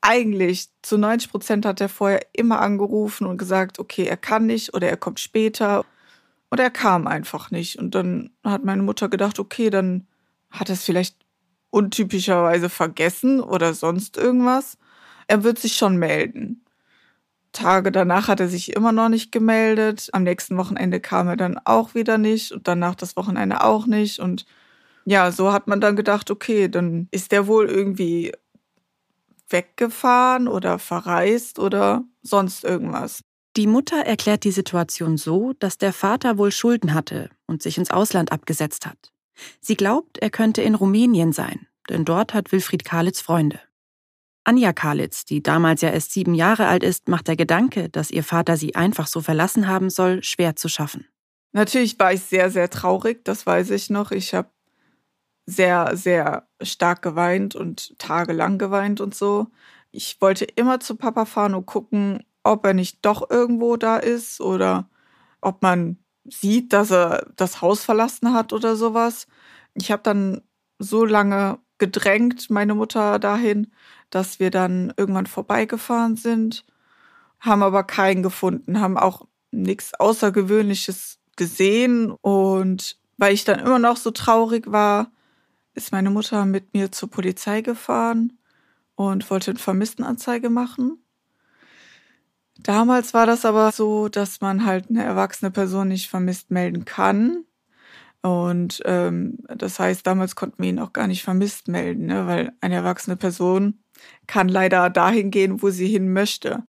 Speaker 4: eigentlich zu 90 Prozent hat er vorher immer angerufen und gesagt, okay, er kann nicht oder er kommt später. Und er kam einfach nicht. Und dann hat meine Mutter gedacht, okay, dann hat er es vielleicht untypischerweise vergessen oder sonst irgendwas. Er wird sich schon melden. Tage danach hat er sich immer noch nicht gemeldet. Am nächsten Wochenende kam er dann auch wieder nicht und danach das Wochenende auch nicht. Und ja, so hat man dann gedacht, okay, dann ist der wohl irgendwie weggefahren oder verreist oder sonst irgendwas.
Speaker 2: Die Mutter erklärt die Situation so, dass der Vater wohl Schulden hatte und sich ins Ausland abgesetzt hat. Sie glaubt, er könnte in Rumänien sein, denn dort hat Wilfried Kalitz Freunde. Anja Kalitz, die damals ja erst sieben Jahre alt ist, macht der Gedanke, dass ihr Vater sie einfach so verlassen haben soll, schwer zu schaffen.
Speaker 4: Natürlich war ich sehr, sehr traurig, das weiß ich noch. Ich habe sehr, sehr stark geweint und tagelang geweint und so. Ich wollte immer zu Papa fahren und gucken, ob er nicht doch irgendwo da ist oder ob man sieht, dass er das Haus verlassen hat oder sowas. Ich habe dann so lange gedrängt, meine Mutter dahin, dass wir dann irgendwann vorbeigefahren sind, haben aber keinen gefunden, haben auch nichts Außergewöhnliches gesehen. Und weil ich dann immer noch so traurig war, ist meine Mutter mit mir zur Polizei gefahren und wollte eine Vermisstenanzeige machen. Damals war das aber so, dass man halt eine erwachsene Person nicht vermisst melden kann. Und ähm, das heißt, damals konnten wir ihn auch gar nicht vermisst melden, ne? weil eine erwachsene Person kann leider dahin gehen, wo sie hin möchte.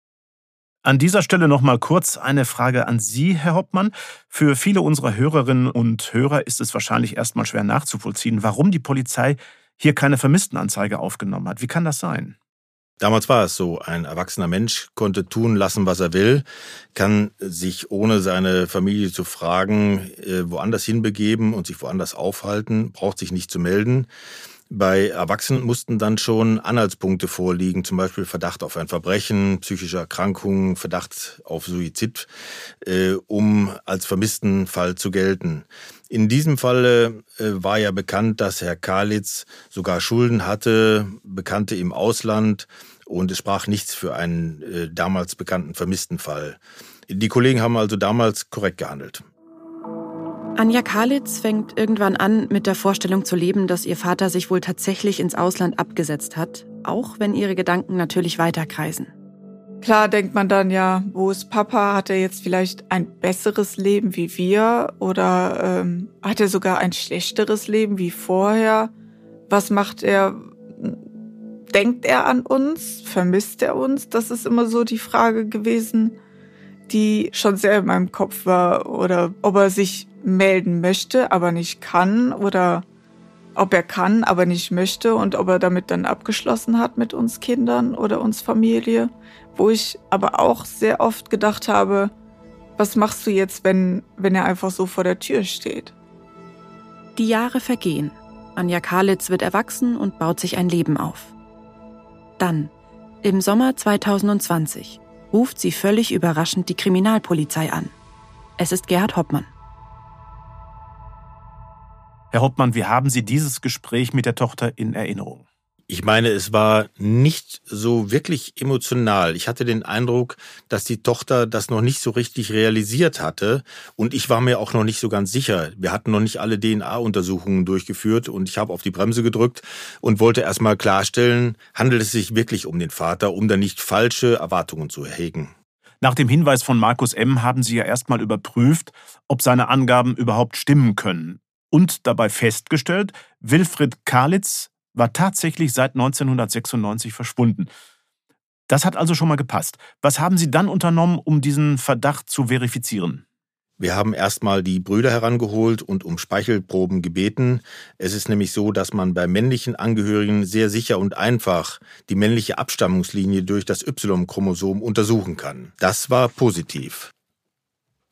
Speaker 1: An dieser Stelle noch mal kurz eine Frage an Sie, Herr Hoppmann. Für viele unserer Hörerinnen und Hörer ist es wahrscheinlich erstmal schwer nachzuvollziehen, warum die Polizei hier keine Vermisstenanzeige aufgenommen hat. Wie kann das sein?
Speaker 3: Damals war es so, ein erwachsener Mensch konnte tun lassen, was er will, kann sich ohne seine Familie zu fragen äh, woanders hinbegeben und sich woanders aufhalten, braucht sich nicht zu melden. Bei Erwachsenen mussten dann schon Anhaltspunkte vorliegen, zum Beispiel Verdacht auf ein Verbrechen, psychische Erkrankungen, Verdacht auf Suizid, äh, um als vermissten Fall zu gelten. In diesem Falle äh, war ja bekannt, dass Herr Kalitz sogar Schulden hatte, Bekannte im Ausland und es sprach nichts für einen äh, damals bekannten vermissten Fall. Die Kollegen haben also damals korrekt gehandelt.
Speaker 2: Anja Kalitz fängt irgendwann an, mit der Vorstellung zu leben, dass ihr Vater sich wohl tatsächlich ins Ausland abgesetzt hat, auch wenn ihre Gedanken natürlich weiterkreisen.
Speaker 4: Klar denkt man dann ja, wo ist Papa? Hat er jetzt vielleicht ein besseres Leben wie wir oder ähm, hat er sogar ein schlechteres Leben wie vorher? Was macht er? Denkt er an uns? Vermisst er uns? Das ist immer so die Frage gewesen, die schon sehr in meinem Kopf war. Oder ob er sich melden möchte, aber nicht kann oder ob er kann, aber nicht möchte und ob er damit dann abgeschlossen hat mit uns Kindern oder uns Familie. Wo ich aber auch sehr oft gedacht habe, was machst du jetzt, wenn, wenn er einfach so vor der Tür steht?
Speaker 2: Die Jahre vergehen. Anja Kalitz wird erwachsen und baut sich ein Leben auf. Dann, im Sommer 2020, ruft sie völlig überraschend die Kriminalpolizei an. Es ist Gerhard Hoppmann.
Speaker 1: Herr Hauptmann, wie haben Sie dieses Gespräch mit der Tochter in Erinnerung?
Speaker 3: Ich meine, es war nicht so wirklich emotional. Ich hatte den Eindruck, dass die Tochter das noch nicht so richtig realisiert hatte. Und ich war mir auch noch nicht so ganz sicher. Wir hatten noch nicht alle DNA-Untersuchungen durchgeführt und ich habe auf die Bremse gedrückt und wollte erstmal klarstellen, handelt es sich wirklich um den Vater, um da nicht falsche Erwartungen zu hegen.
Speaker 1: Nach dem Hinweis von Markus M. haben Sie ja erstmal überprüft, ob seine Angaben überhaupt stimmen können und dabei festgestellt, Wilfried Kalitz war tatsächlich seit 1996 verschwunden. Das hat also schon mal gepasst. Was haben Sie dann unternommen, um diesen Verdacht zu verifizieren?
Speaker 3: Wir haben erstmal die Brüder herangeholt und um Speichelproben gebeten. Es ist nämlich so, dass man bei männlichen Angehörigen sehr sicher und einfach die männliche Abstammungslinie durch das Y-Chromosom untersuchen kann. Das war positiv.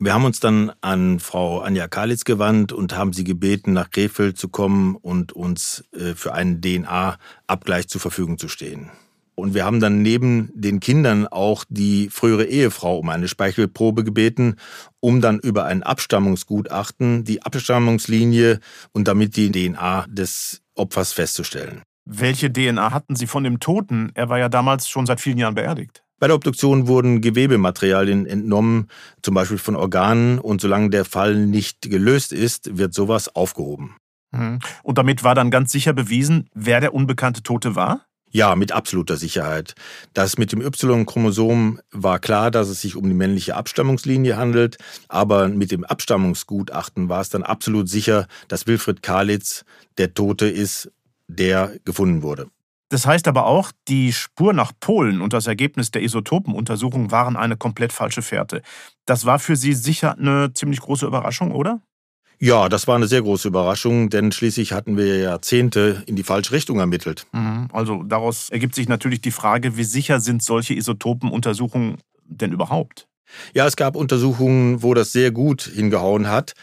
Speaker 3: Wir haben uns dann an Frau Anja Kalitz gewandt und haben sie gebeten, nach Krefeld zu kommen und uns äh, für einen DNA-Abgleich zur Verfügung zu stehen. Und wir haben dann neben den Kindern auch die frühere Ehefrau um eine Speichelprobe gebeten, um dann über ein Abstammungsgutachten die Abstammungslinie und damit die DNA des Opfers festzustellen.
Speaker 1: Welche DNA hatten Sie von dem Toten? Er war ja damals schon seit vielen Jahren beerdigt.
Speaker 3: Bei der Obduktion wurden Gewebematerialien entnommen, zum Beispiel von Organen, und solange der Fall nicht gelöst ist, wird sowas aufgehoben.
Speaker 1: Mhm. Und damit war dann ganz sicher bewiesen, wer der unbekannte Tote war?
Speaker 3: Ja, mit absoluter Sicherheit. Das mit dem Y-Chromosom war klar, dass es sich um die männliche Abstammungslinie handelt, aber mit dem Abstammungsgutachten war es dann absolut sicher, dass Wilfried Kalitz der Tote ist, der gefunden wurde.
Speaker 1: Das heißt aber auch, die Spur nach Polen und das Ergebnis der Isotopenuntersuchung waren eine komplett falsche Fährte. Das war für Sie sicher eine ziemlich große Überraschung, oder?
Speaker 3: Ja, das war eine sehr große Überraschung, denn schließlich hatten wir Jahrzehnte in die falsche Richtung ermittelt.
Speaker 1: Mhm. Also daraus ergibt sich natürlich die Frage, wie sicher sind solche Isotopenuntersuchungen denn überhaupt?
Speaker 3: Ja, es gab Untersuchungen, wo das sehr gut hingehauen hat.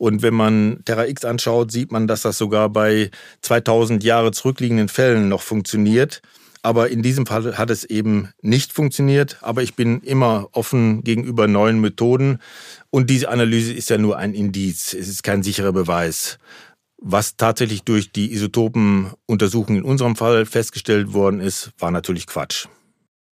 Speaker 3: Und wenn man Terra X anschaut, sieht man, dass das sogar bei 2000 Jahre zurückliegenden Fällen noch funktioniert. Aber in diesem Fall hat es eben nicht funktioniert. Aber ich bin immer offen gegenüber neuen Methoden. Und diese Analyse ist ja nur ein Indiz. Es ist kein sicherer Beweis. Was tatsächlich durch die Isotopenuntersuchung in unserem Fall festgestellt worden ist, war natürlich Quatsch.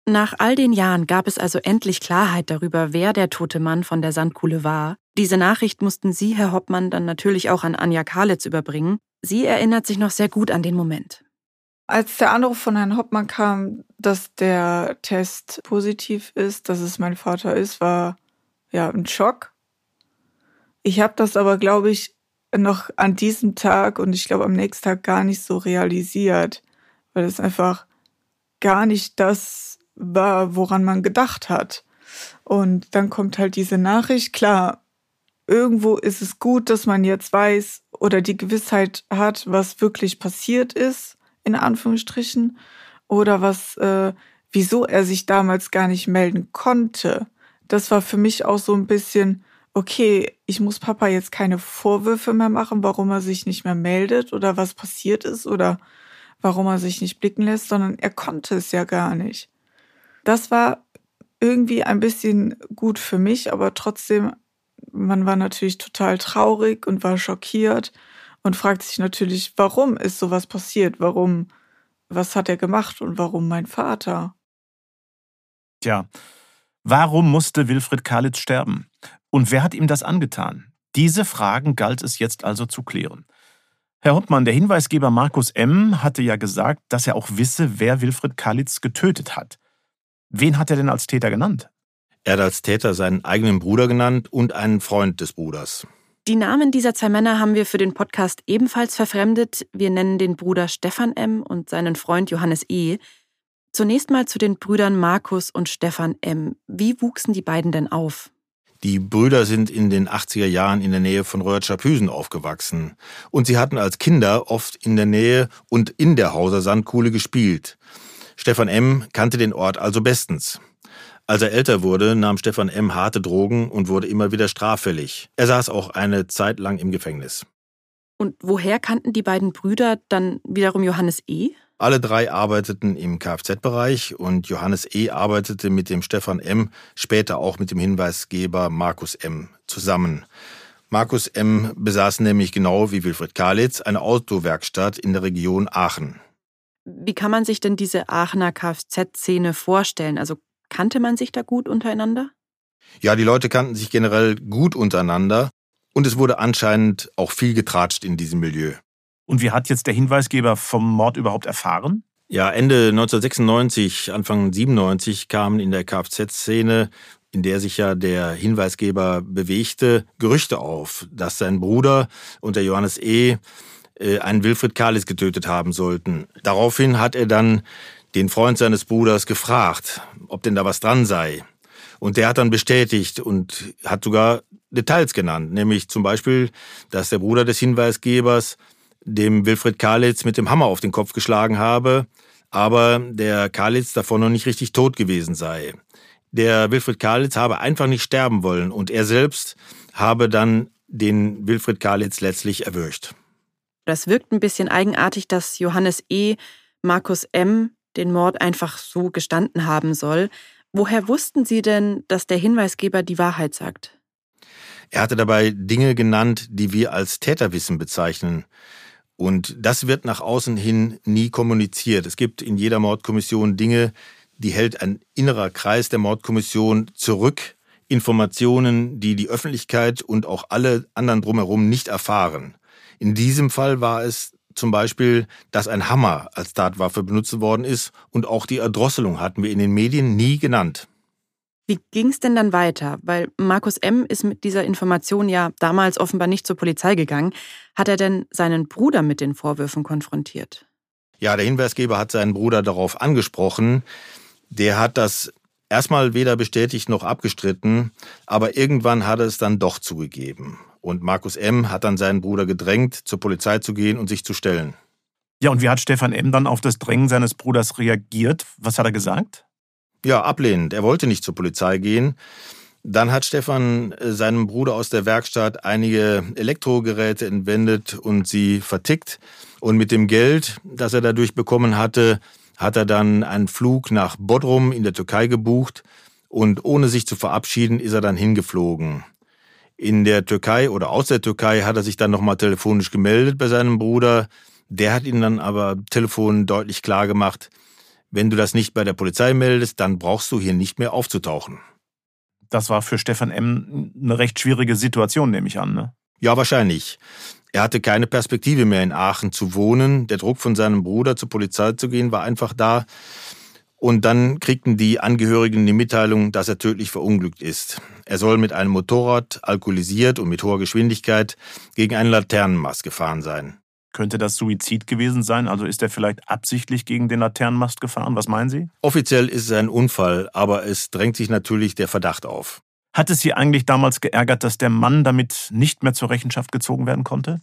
Speaker 2: Nach all den Jahren gab es also endlich Klarheit darüber, wer der tote Mann von der Sandkuhle war. Diese Nachricht mussten Sie, Herr Hoppmann, dann natürlich auch an Anja Kalitz überbringen. Sie erinnert sich noch sehr gut an den Moment.
Speaker 4: Als der Anruf von Herrn Hoppmann kam, dass der Test positiv ist, dass es mein Vater ist, war ja ein Schock. Ich habe das aber, glaube ich, noch an diesem Tag und ich glaube am nächsten Tag gar nicht so realisiert, weil es einfach gar nicht das war, woran man gedacht hat. Und dann kommt halt diese Nachricht, klar, irgendwo ist es gut, dass man jetzt weiß oder die Gewissheit hat, was wirklich passiert ist in Anführungsstrichen, oder was, äh, wieso er sich damals gar nicht melden konnte. Das war für mich auch so ein bisschen, okay, ich muss Papa jetzt keine Vorwürfe mehr machen, warum er sich nicht mehr meldet oder was passiert ist oder warum er sich nicht blicken lässt, sondern er konnte es ja gar nicht. Das war irgendwie ein bisschen gut für mich, aber trotzdem, man war natürlich total traurig und war schockiert und fragt sich natürlich, warum ist sowas passiert? Warum, was hat er gemacht und warum mein Vater?
Speaker 1: Tja, warum musste Wilfried Kalitz sterben? Und wer hat ihm das angetan? Diese Fragen galt es jetzt also zu klären. Herr Hoppmann, der Hinweisgeber Markus M. hatte ja gesagt, dass er auch wisse, wer Wilfried Kalitz getötet hat. Wen hat er denn als Täter genannt?
Speaker 3: Er hat als Täter seinen eigenen Bruder genannt und einen Freund des Bruders.
Speaker 2: Die Namen dieser zwei Männer haben wir für den Podcast ebenfalls verfremdet. Wir nennen den Bruder Stefan M. und seinen Freund Johannes E. Zunächst mal zu den Brüdern Markus und Stefan M. Wie wuchsen die beiden denn auf?
Speaker 3: Die Brüder sind in den 80er Jahren in der Nähe von Röhrtschapüsen aufgewachsen. Und sie hatten als Kinder oft in der Nähe und in der Hauser Sandkuhle gespielt. Stefan M. kannte den Ort also bestens. Als er älter wurde, nahm Stefan M. harte Drogen und wurde immer wieder straffällig. Er saß auch eine Zeit lang im Gefängnis.
Speaker 2: Und woher kannten die beiden Brüder dann wiederum Johannes E.?
Speaker 3: Alle drei arbeiteten im Kfz-Bereich und Johannes E. arbeitete mit dem Stefan M., später auch mit dem Hinweisgeber Markus M. zusammen. Markus M. besaß nämlich genau wie Wilfried Kalitz eine Autowerkstatt in der Region Aachen.
Speaker 2: Wie kann man sich denn diese Aachener Kfz-Szene vorstellen? Also Kannte man sich da gut untereinander?
Speaker 3: Ja, die Leute kannten sich generell gut untereinander und es wurde anscheinend auch viel getratscht in diesem Milieu.
Speaker 1: Und wie hat jetzt der Hinweisgeber vom Mord überhaupt erfahren?
Speaker 3: Ja, Ende 1996, Anfang 97 kamen in der Kfz-Szene, in der sich ja der Hinweisgeber bewegte, Gerüchte auf, dass sein Bruder und der Johannes E. Äh, einen Wilfried Kalis getötet haben sollten. Daraufhin hat er dann den Freund seines Bruders gefragt, ob denn da was dran sei. Und der hat dann bestätigt und hat sogar Details genannt, nämlich zum Beispiel, dass der Bruder des Hinweisgebers dem Wilfried Kalitz mit dem Hammer auf den Kopf geschlagen habe, aber der Kalitz davon noch nicht richtig tot gewesen sei. Der Wilfried Kalitz habe einfach nicht sterben wollen und er selbst habe dann den Wilfried Kalitz letztlich erwürgt.
Speaker 2: Das wirkt ein bisschen eigenartig, dass Johannes E., Markus M den Mord einfach so gestanden haben soll. Woher wussten Sie denn, dass der Hinweisgeber die Wahrheit sagt?
Speaker 3: Er hatte dabei Dinge genannt, die wir als Täterwissen bezeichnen. Und das wird nach außen hin nie kommuniziert. Es gibt in jeder Mordkommission Dinge, die hält ein innerer Kreis der Mordkommission zurück. Informationen, die die Öffentlichkeit und auch alle anderen drumherum nicht erfahren. In diesem Fall war es zum Beispiel, dass ein Hammer als Tatwaffe benutzt worden ist und auch die Erdrosselung hatten wir in den Medien nie genannt.
Speaker 2: Wie ging es denn dann weiter? Weil Markus M. ist mit dieser Information ja damals offenbar nicht zur Polizei gegangen. Hat er denn seinen Bruder mit den Vorwürfen konfrontiert?
Speaker 3: Ja, der Hinweisgeber hat seinen Bruder darauf angesprochen. Der hat das erstmal weder bestätigt noch abgestritten, aber irgendwann hat er es dann doch zugegeben. Und Markus M. hat dann seinen Bruder gedrängt, zur Polizei zu gehen und sich zu stellen.
Speaker 1: Ja, und wie hat Stefan M. dann auf das Drängen seines Bruders reagiert? Was hat er gesagt?
Speaker 3: Ja, ablehnend. Er wollte nicht zur Polizei gehen. Dann hat Stefan äh, seinem Bruder aus der Werkstatt einige Elektrogeräte entwendet und sie vertickt. Und mit dem Geld, das er dadurch bekommen hatte, hat er dann einen Flug nach Bodrum in der Türkei gebucht und ohne sich zu verabschieden ist er dann hingeflogen. In der Türkei oder aus der Türkei hat er sich dann nochmal telefonisch gemeldet bei seinem Bruder. Der hat ihm dann aber Telefon deutlich klar gemacht, wenn du das nicht bei der Polizei meldest, dann brauchst du hier nicht mehr aufzutauchen.
Speaker 1: Das war für Stefan M. eine recht schwierige Situation, nehme ich an. Ne?
Speaker 3: Ja, wahrscheinlich. Er hatte keine Perspektive mehr in Aachen zu wohnen. Der Druck von seinem Bruder zur Polizei zu gehen war einfach da. Und dann kriegten die Angehörigen die Mitteilung, dass er tödlich verunglückt ist. Er soll mit einem Motorrad, alkoholisiert und mit hoher Geschwindigkeit, gegen einen Laternenmast gefahren sein.
Speaker 1: Könnte das Suizid gewesen sein? Also ist er vielleicht absichtlich gegen den Laternenmast gefahren? Was meinen Sie?
Speaker 3: Offiziell ist es ein Unfall, aber es drängt sich natürlich der Verdacht auf.
Speaker 1: Hat es Sie eigentlich damals geärgert, dass der Mann damit nicht mehr zur Rechenschaft gezogen werden konnte?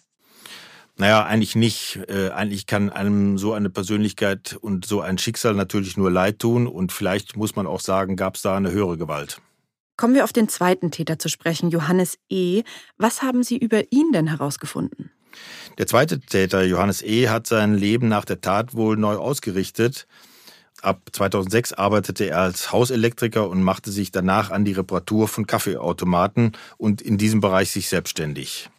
Speaker 3: Naja, eigentlich nicht. Äh, eigentlich kann einem so eine Persönlichkeit und so ein Schicksal natürlich nur leid tun. Und vielleicht muss man auch sagen, gab es da eine höhere Gewalt.
Speaker 2: Kommen wir auf den zweiten Täter zu sprechen, Johannes E. Was haben Sie über ihn denn herausgefunden?
Speaker 3: Der zweite Täter, Johannes E., hat sein Leben nach der Tat wohl neu ausgerichtet. Ab 2006 arbeitete er als Hauselektriker und machte sich danach an die Reparatur von Kaffeeautomaten und in diesem Bereich sich selbstständig.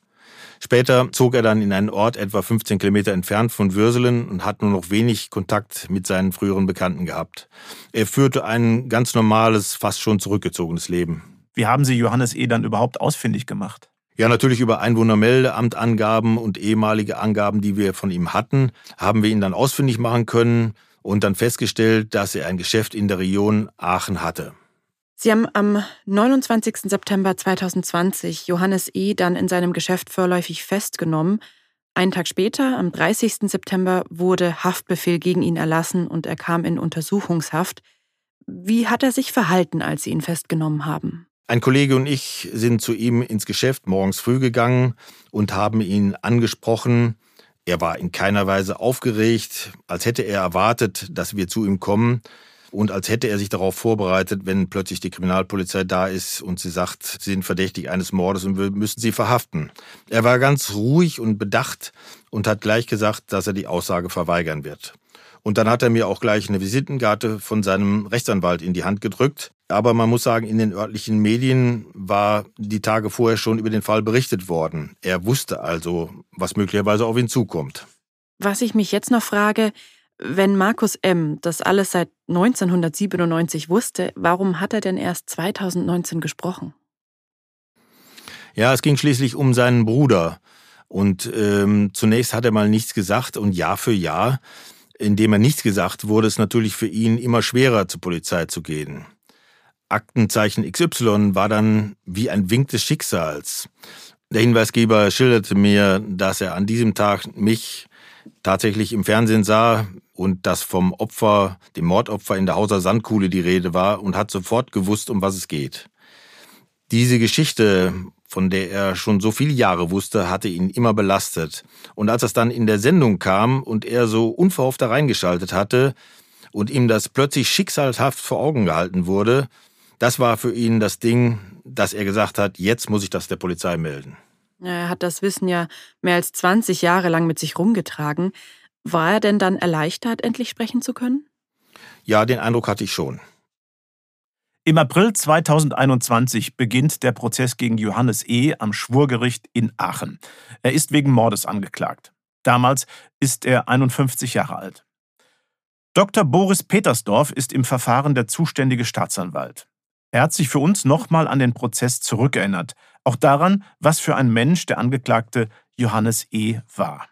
Speaker 3: Später zog er dann in einen Ort etwa 15 Kilometer entfernt von Würselen und hat nur noch wenig Kontakt mit seinen früheren Bekannten gehabt. Er führte ein ganz normales, fast schon zurückgezogenes Leben.
Speaker 1: Wie haben Sie Johannes E. dann überhaupt ausfindig gemacht?
Speaker 3: Ja, natürlich über Einwohnermeldeamtangaben und ehemalige Angaben, die wir von ihm hatten, haben wir ihn dann ausfindig machen können und dann festgestellt, dass er ein Geschäft in der Region Aachen hatte.
Speaker 2: Sie haben am 29. September 2020 Johannes E. dann in seinem Geschäft vorläufig festgenommen. Einen Tag später, am 30. September, wurde Haftbefehl gegen ihn erlassen und er kam in Untersuchungshaft. Wie hat er sich verhalten, als Sie ihn festgenommen haben?
Speaker 3: Ein Kollege und ich sind zu ihm ins Geschäft morgens früh gegangen und haben ihn angesprochen. Er war in keiner Weise aufgeregt, als hätte er erwartet, dass wir zu ihm kommen und als hätte er sich darauf vorbereitet, wenn plötzlich die Kriminalpolizei da ist und sie sagt, sie sind verdächtig eines Mordes und wir müssen sie verhaften. Er war ganz ruhig und bedacht und hat gleich gesagt, dass er die Aussage verweigern wird. Und dann hat er mir auch gleich eine Visitenkarte von seinem Rechtsanwalt in die Hand gedrückt. Aber man muss sagen, in den örtlichen Medien war die Tage vorher schon über den Fall berichtet worden. Er wusste also, was möglicherweise auf ihn zukommt.
Speaker 2: Was ich mich jetzt noch frage, wenn Markus M. das alles seit 1997 wusste, warum hat er denn erst 2019 gesprochen?
Speaker 3: Ja, es ging schließlich um seinen Bruder. Und ähm, zunächst hat er mal nichts gesagt und Jahr für Jahr, indem er nichts gesagt wurde, es natürlich für ihn immer schwerer zur Polizei zu gehen. Aktenzeichen XY war dann wie ein Wink des Schicksals. Der Hinweisgeber schilderte mir, dass er an diesem Tag mich tatsächlich im Fernsehen sah und dass vom Opfer, dem Mordopfer in der Hauser Sandkuhle die Rede war und hat sofort gewusst, um was es geht. Diese Geschichte, von der er schon so viele Jahre wusste, hatte ihn immer belastet. Und als es dann in der Sendung kam und er so unverhofft da reingeschaltet hatte und ihm das plötzlich schicksalhaft vor Augen gehalten wurde, das war für ihn das Ding, dass er gesagt hat, jetzt muss ich das der Polizei melden.
Speaker 2: Er hat das Wissen ja mehr als 20 Jahre lang mit sich rumgetragen. War er denn dann erleichtert, endlich sprechen zu können?
Speaker 3: Ja, den Eindruck hatte ich schon.
Speaker 1: Im April 2021 beginnt der Prozess gegen Johannes E. am Schwurgericht in Aachen. Er ist wegen Mordes angeklagt. Damals ist er 51 Jahre alt. Dr. Boris Petersdorf ist im Verfahren der zuständige Staatsanwalt. Er hat sich für uns nochmal an den Prozess zurückerinnert, auch daran, was für ein Mensch der Angeklagte Johannes E. war.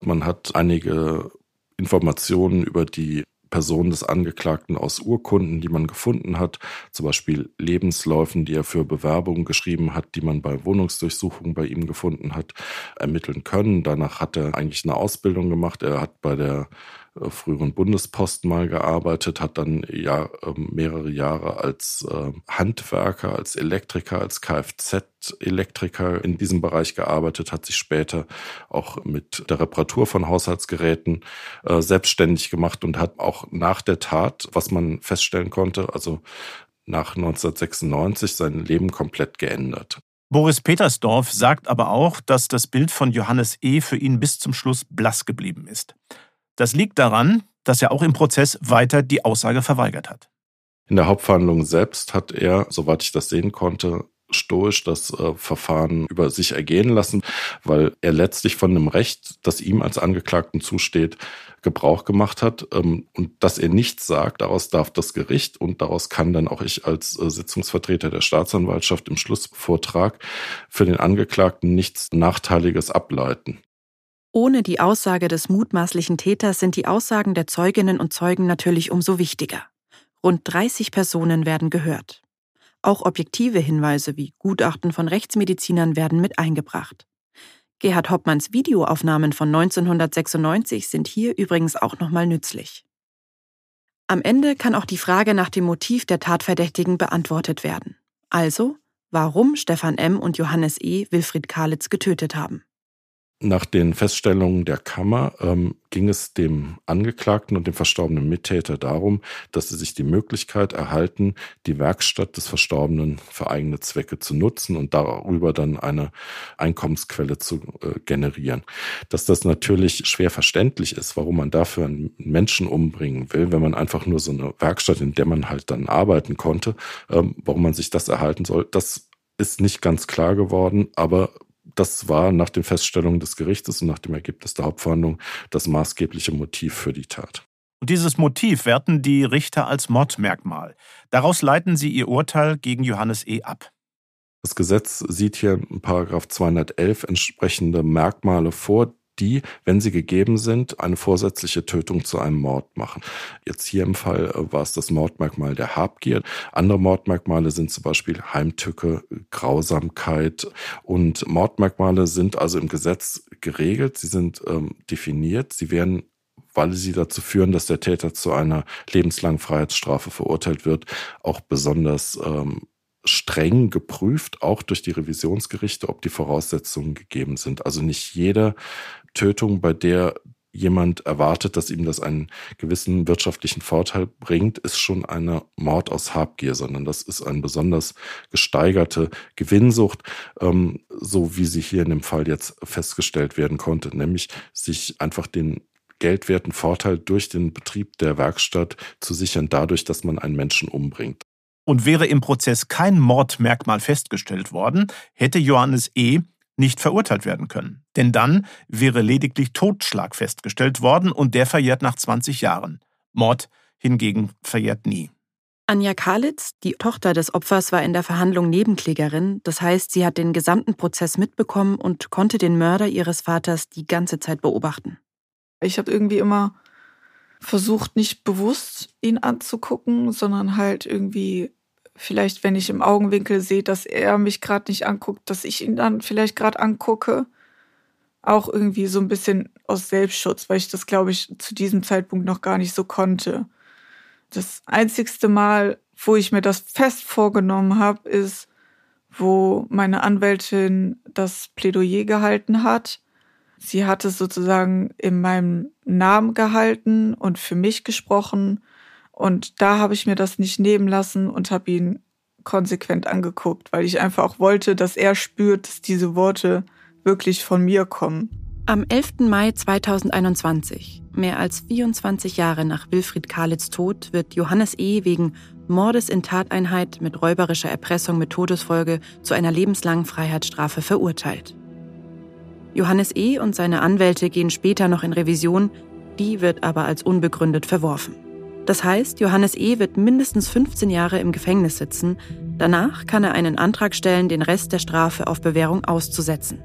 Speaker 7: Man hat einige Informationen über die Person des Angeklagten aus Urkunden, die man gefunden hat, zum Beispiel Lebensläufen, die er für Bewerbungen geschrieben hat, die man bei Wohnungsdurchsuchungen bei ihm gefunden hat, ermitteln können. Danach hat er eigentlich eine Ausbildung gemacht. Er hat bei der früheren Bundespost mal gearbeitet, hat dann ja ähm, mehrere Jahre als äh, Handwerker, als Elektriker, als Kfz-Elektriker in diesem Bereich gearbeitet, hat sich später auch mit der Reparatur von Haushaltsgeräten äh, selbstständig gemacht und hat auch nach der Tat, was man feststellen konnte, also nach 1996 sein Leben komplett geändert.
Speaker 1: Boris Petersdorf sagt aber auch, dass das Bild von Johannes E. für ihn bis zum Schluss blass geblieben ist. Das liegt daran, dass er auch im Prozess weiter die Aussage verweigert hat.
Speaker 7: In der Hauptverhandlung selbst hat er, soweit ich das sehen konnte, stoisch das äh, Verfahren über sich ergehen lassen, weil er letztlich von einem Recht, das ihm als Angeklagten zusteht, Gebrauch gemacht hat ähm, und dass er nichts sagt, daraus darf das Gericht und daraus kann dann auch ich als äh, Sitzungsvertreter der Staatsanwaltschaft im Schlussvortrag für den Angeklagten nichts Nachteiliges ableiten.
Speaker 2: Ohne die Aussage des mutmaßlichen Täters sind die Aussagen der Zeuginnen und Zeugen natürlich umso wichtiger. Rund 30 Personen werden gehört. Auch objektive Hinweise wie Gutachten von Rechtsmedizinern werden mit eingebracht. Gerhard Hoppmanns Videoaufnahmen von 1996 sind hier übrigens auch nochmal nützlich. Am Ende kann auch die Frage nach dem Motiv der Tatverdächtigen beantwortet werden. Also, warum Stefan M. und Johannes E. Wilfried Kalitz getötet haben.
Speaker 7: Nach den Feststellungen der Kammer ähm, ging es dem Angeklagten und dem verstorbenen Mittäter darum, dass sie sich die Möglichkeit erhalten, die Werkstatt des Verstorbenen für eigene Zwecke zu nutzen und darüber dann eine Einkommensquelle zu äh, generieren. Dass das natürlich schwer verständlich ist, warum man dafür einen Menschen umbringen will, wenn man einfach nur so eine Werkstatt, in der man halt dann arbeiten konnte, ähm, warum man sich das erhalten soll, das ist nicht ganz klar geworden, aber das war nach den Feststellungen des Gerichtes und nach dem Ergebnis der Hauptverhandlung das maßgebliche Motiv für die Tat.
Speaker 1: Und dieses Motiv werten die Richter als Mordmerkmal. Daraus leiten sie ihr Urteil gegen Johannes E. ab.
Speaker 7: Das Gesetz sieht hier in Paragraph 211 entsprechende Merkmale vor, die, wenn sie gegeben sind, eine vorsätzliche Tötung zu einem Mord machen. Jetzt hier im Fall äh, war es das Mordmerkmal der Habgier. Andere Mordmerkmale sind zum Beispiel Heimtücke, Grausamkeit und Mordmerkmale sind also im Gesetz geregelt, sie sind ähm, definiert, sie werden weil sie dazu führen, dass der Täter zu einer lebenslangen Freiheitsstrafe verurteilt wird, auch besonders ähm, streng geprüft, auch durch die Revisionsgerichte, ob die Voraussetzungen gegeben sind. Also nicht jede Tötung, bei der jemand erwartet, dass ihm das einen gewissen wirtschaftlichen Vorteil bringt, ist schon eine Mord aus Habgier, sondern das ist eine besonders gesteigerte Gewinnsucht, ähm, so wie sie hier in dem Fall jetzt festgestellt werden konnte, nämlich sich einfach den geldwerten Vorteil durch den Betrieb der Werkstatt zu sichern, dadurch, dass man einen Menschen umbringt.
Speaker 1: Und wäre im Prozess kein Mordmerkmal festgestellt worden, hätte Johannes E. nicht verurteilt werden können. Denn dann wäre lediglich Totschlag festgestellt worden und der verjährt nach 20 Jahren. Mord hingegen verjährt nie.
Speaker 2: Anja Kalitz, die Tochter des Opfers, war in der Verhandlung Nebenklägerin. Das heißt, sie hat den gesamten Prozess mitbekommen und konnte den Mörder ihres Vaters die ganze Zeit beobachten.
Speaker 4: Ich habe irgendwie immer versucht, nicht bewusst ihn anzugucken, sondern halt irgendwie vielleicht, wenn ich im Augenwinkel sehe, dass er mich gerade nicht anguckt, dass ich ihn dann vielleicht gerade angucke. Auch irgendwie so ein bisschen aus Selbstschutz, weil ich das, glaube ich, zu diesem Zeitpunkt noch gar nicht so konnte. Das einzigste Mal, wo ich mir das fest vorgenommen habe, ist, wo meine Anwältin das Plädoyer gehalten hat. Sie hat es sozusagen in meinem Namen gehalten und für mich gesprochen und da habe ich mir das nicht nehmen lassen und habe ihn konsequent angeguckt, weil ich einfach auch wollte, dass er spürt, dass diese Worte wirklich von mir kommen.
Speaker 2: Am 11. Mai 2021, mehr als 24 Jahre nach Wilfried Kalitz Tod, wird Johannes E. wegen Mordes in Tateinheit mit räuberischer Erpressung mit Todesfolge zu einer lebenslangen Freiheitsstrafe verurteilt. Johannes E. und seine Anwälte gehen später noch in Revision, die wird aber als unbegründet verworfen. Das heißt, Johannes E. wird mindestens 15 Jahre im Gefängnis sitzen. Danach kann er einen Antrag stellen, den Rest der Strafe auf Bewährung auszusetzen.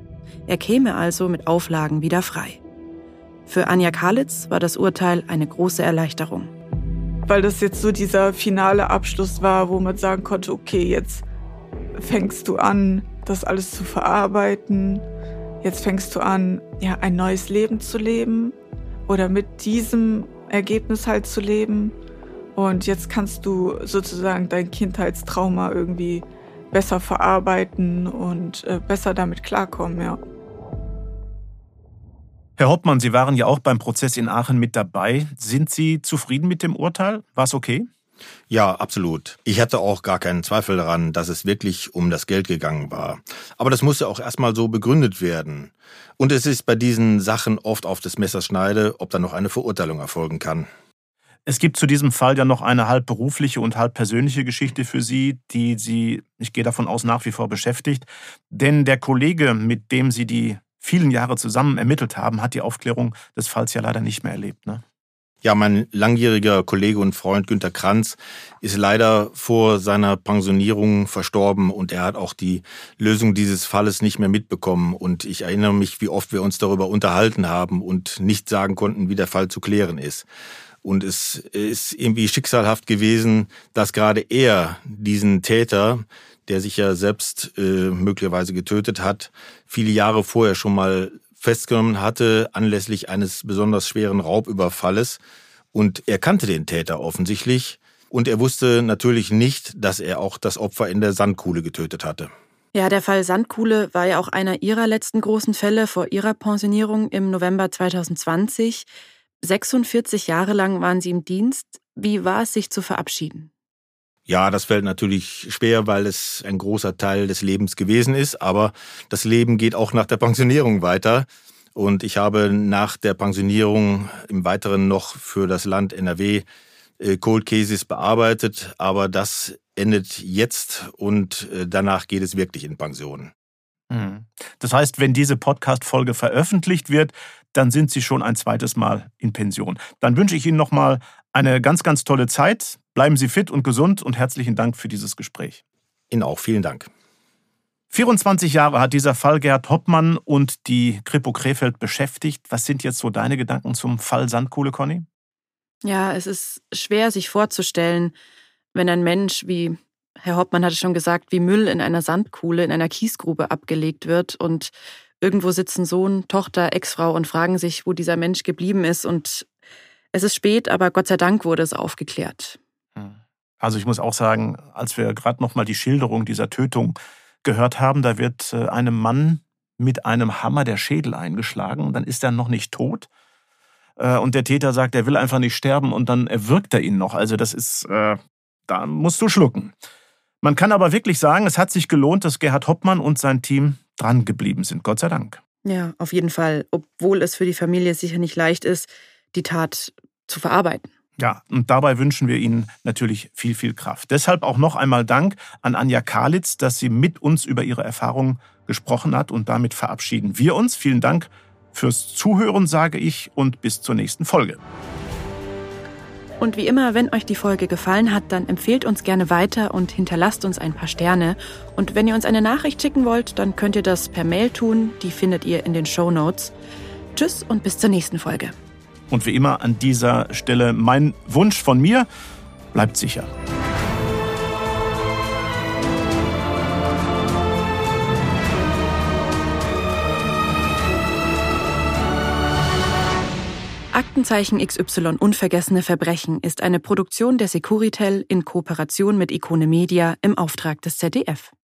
Speaker 2: Er käme also mit Auflagen wieder frei. Für Anja Kalitz war das Urteil eine große Erleichterung.
Speaker 4: Weil das jetzt so dieser finale Abschluss war, wo man sagen konnte, okay, jetzt fängst du an, das alles zu verarbeiten. Jetzt fängst du an, ja, ein neues Leben zu leben oder mit diesem Ergebnis halt zu leben. Und jetzt kannst du sozusagen dein Kindheitstrauma irgendwie besser verarbeiten und äh, besser damit klarkommen, ja.
Speaker 1: Herr Hoppmann, Sie waren ja auch beim Prozess in Aachen mit dabei. Sind Sie zufrieden mit dem Urteil? War es okay?
Speaker 3: Ja, absolut. Ich hatte auch gar keinen Zweifel daran, dass es wirklich um das Geld gegangen war. Aber das musste auch erstmal so begründet werden. Und es ist bei diesen Sachen oft auf des Messers Schneide, ob da noch eine Verurteilung erfolgen kann.
Speaker 1: Es gibt zu diesem Fall ja noch eine halb berufliche und halb persönliche Geschichte für Sie, die Sie, ich gehe davon aus, nach wie vor beschäftigt. Denn der Kollege, mit dem Sie die vielen Jahre zusammen ermittelt haben, hat die Aufklärung des Falls ja leider nicht mehr erlebt. Ne?
Speaker 3: Ja, mein langjähriger Kollege und Freund Günter Kranz ist leider vor seiner Pensionierung verstorben und er hat auch die Lösung dieses Falles nicht mehr mitbekommen. Und ich erinnere mich, wie oft wir uns darüber unterhalten haben und nicht sagen konnten, wie der Fall zu klären ist. Und es ist irgendwie schicksalhaft gewesen, dass gerade er diesen Täter, der sich ja selbst äh, möglicherweise getötet hat, viele Jahre vorher schon mal festgenommen hatte anlässlich eines besonders schweren Raubüberfalles. Und er kannte den Täter offensichtlich. Und er wusste natürlich nicht, dass er auch das Opfer in der Sandkuhle getötet hatte.
Speaker 2: Ja, der Fall Sandkuhle war ja auch einer ihrer letzten großen Fälle vor ihrer Pensionierung im November 2020. 46 Jahre lang waren Sie im Dienst. Wie war es, sich zu verabschieden?
Speaker 3: Ja, das fällt natürlich schwer, weil es ein großer Teil des Lebens gewesen ist. Aber das Leben geht auch nach der Pensionierung weiter. Und ich habe nach der Pensionierung im Weiteren noch für das Land NRW äh, Cold Cases bearbeitet. Aber das endet jetzt und äh, danach geht es wirklich in Pension.
Speaker 1: Mhm. Das heißt, wenn diese Podcast-Folge veröffentlicht wird, dann sind Sie schon ein zweites Mal in Pension. Dann wünsche ich Ihnen nochmal eine ganz, ganz tolle Zeit. Bleiben Sie fit und gesund und herzlichen Dank für dieses Gespräch.
Speaker 3: Ihnen auch vielen Dank.
Speaker 1: 24 Jahre hat dieser Fall Gerd Hoppmann und die Kripo Krefeld beschäftigt. Was sind jetzt so deine Gedanken zum Fall Sandkuhle, Conny?
Speaker 2: Ja, es ist schwer sich vorzustellen, wenn ein Mensch wie Herr Hoppmann hatte schon gesagt, wie Müll in einer Sandkuhle, in einer Kiesgrube abgelegt wird und irgendwo sitzen Sohn, Tochter, Ex-Frau und fragen sich, wo dieser Mensch geblieben ist und es ist spät, aber Gott sei Dank wurde es aufgeklärt.
Speaker 1: Also ich muss auch sagen, als wir gerade noch mal die Schilderung dieser Tötung gehört haben, da wird äh, einem Mann mit einem Hammer der Schädel eingeschlagen dann ist er noch nicht tot. Äh, und der Täter sagt, er will einfach nicht sterben und dann erwürgt er ihn noch. Also das ist, äh, da musst du schlucken. Man kann aber wirklich sagen, es hat sich gelohnt, dass Gerhard Hoppmann und sein Team dran geblieben sind. Gott sei Dank.
Speaker 2: Ja, auf jeden Fall. Obwohl es für die Familie sicher nicht leicht ist, die Tat zu verarbeiten.
Speaker 1: Ja, und dabei wünschen wir Ihnen natürlich viel, viel Kraft. Deshalb auch noch einmal Dank an Anja Kalitz, dass sie mit uns über ihre Erfahrungen gesprochen hat und damit verabschieden wir uns. Vielen Dank fürs Zuhören, sage ich, und bis zur nächsten Folge.
Speaker 2: Und wie immer, wenn euch die Folge gefallen hat, dann empfehlt uns gerne weiter und hinterlasst uns ein paar Sterne. Und wenn ihr uns eine Nachricht schicken wollt, dann könnt ihr das per Mail tun. Die findet ihr in den Show Notes. Tschüss und bis zur nächsten Folge.
Speaker 1: Und wie immer an dieser Stelle mein Wunsch von mir, bleibt sicher.
Speaker 2: Aktenzeichen XY Unvergessene Verbrechen ist eine Produktion der Securitel in Kooperation mit Ikone Media im Auftrag des ZDF.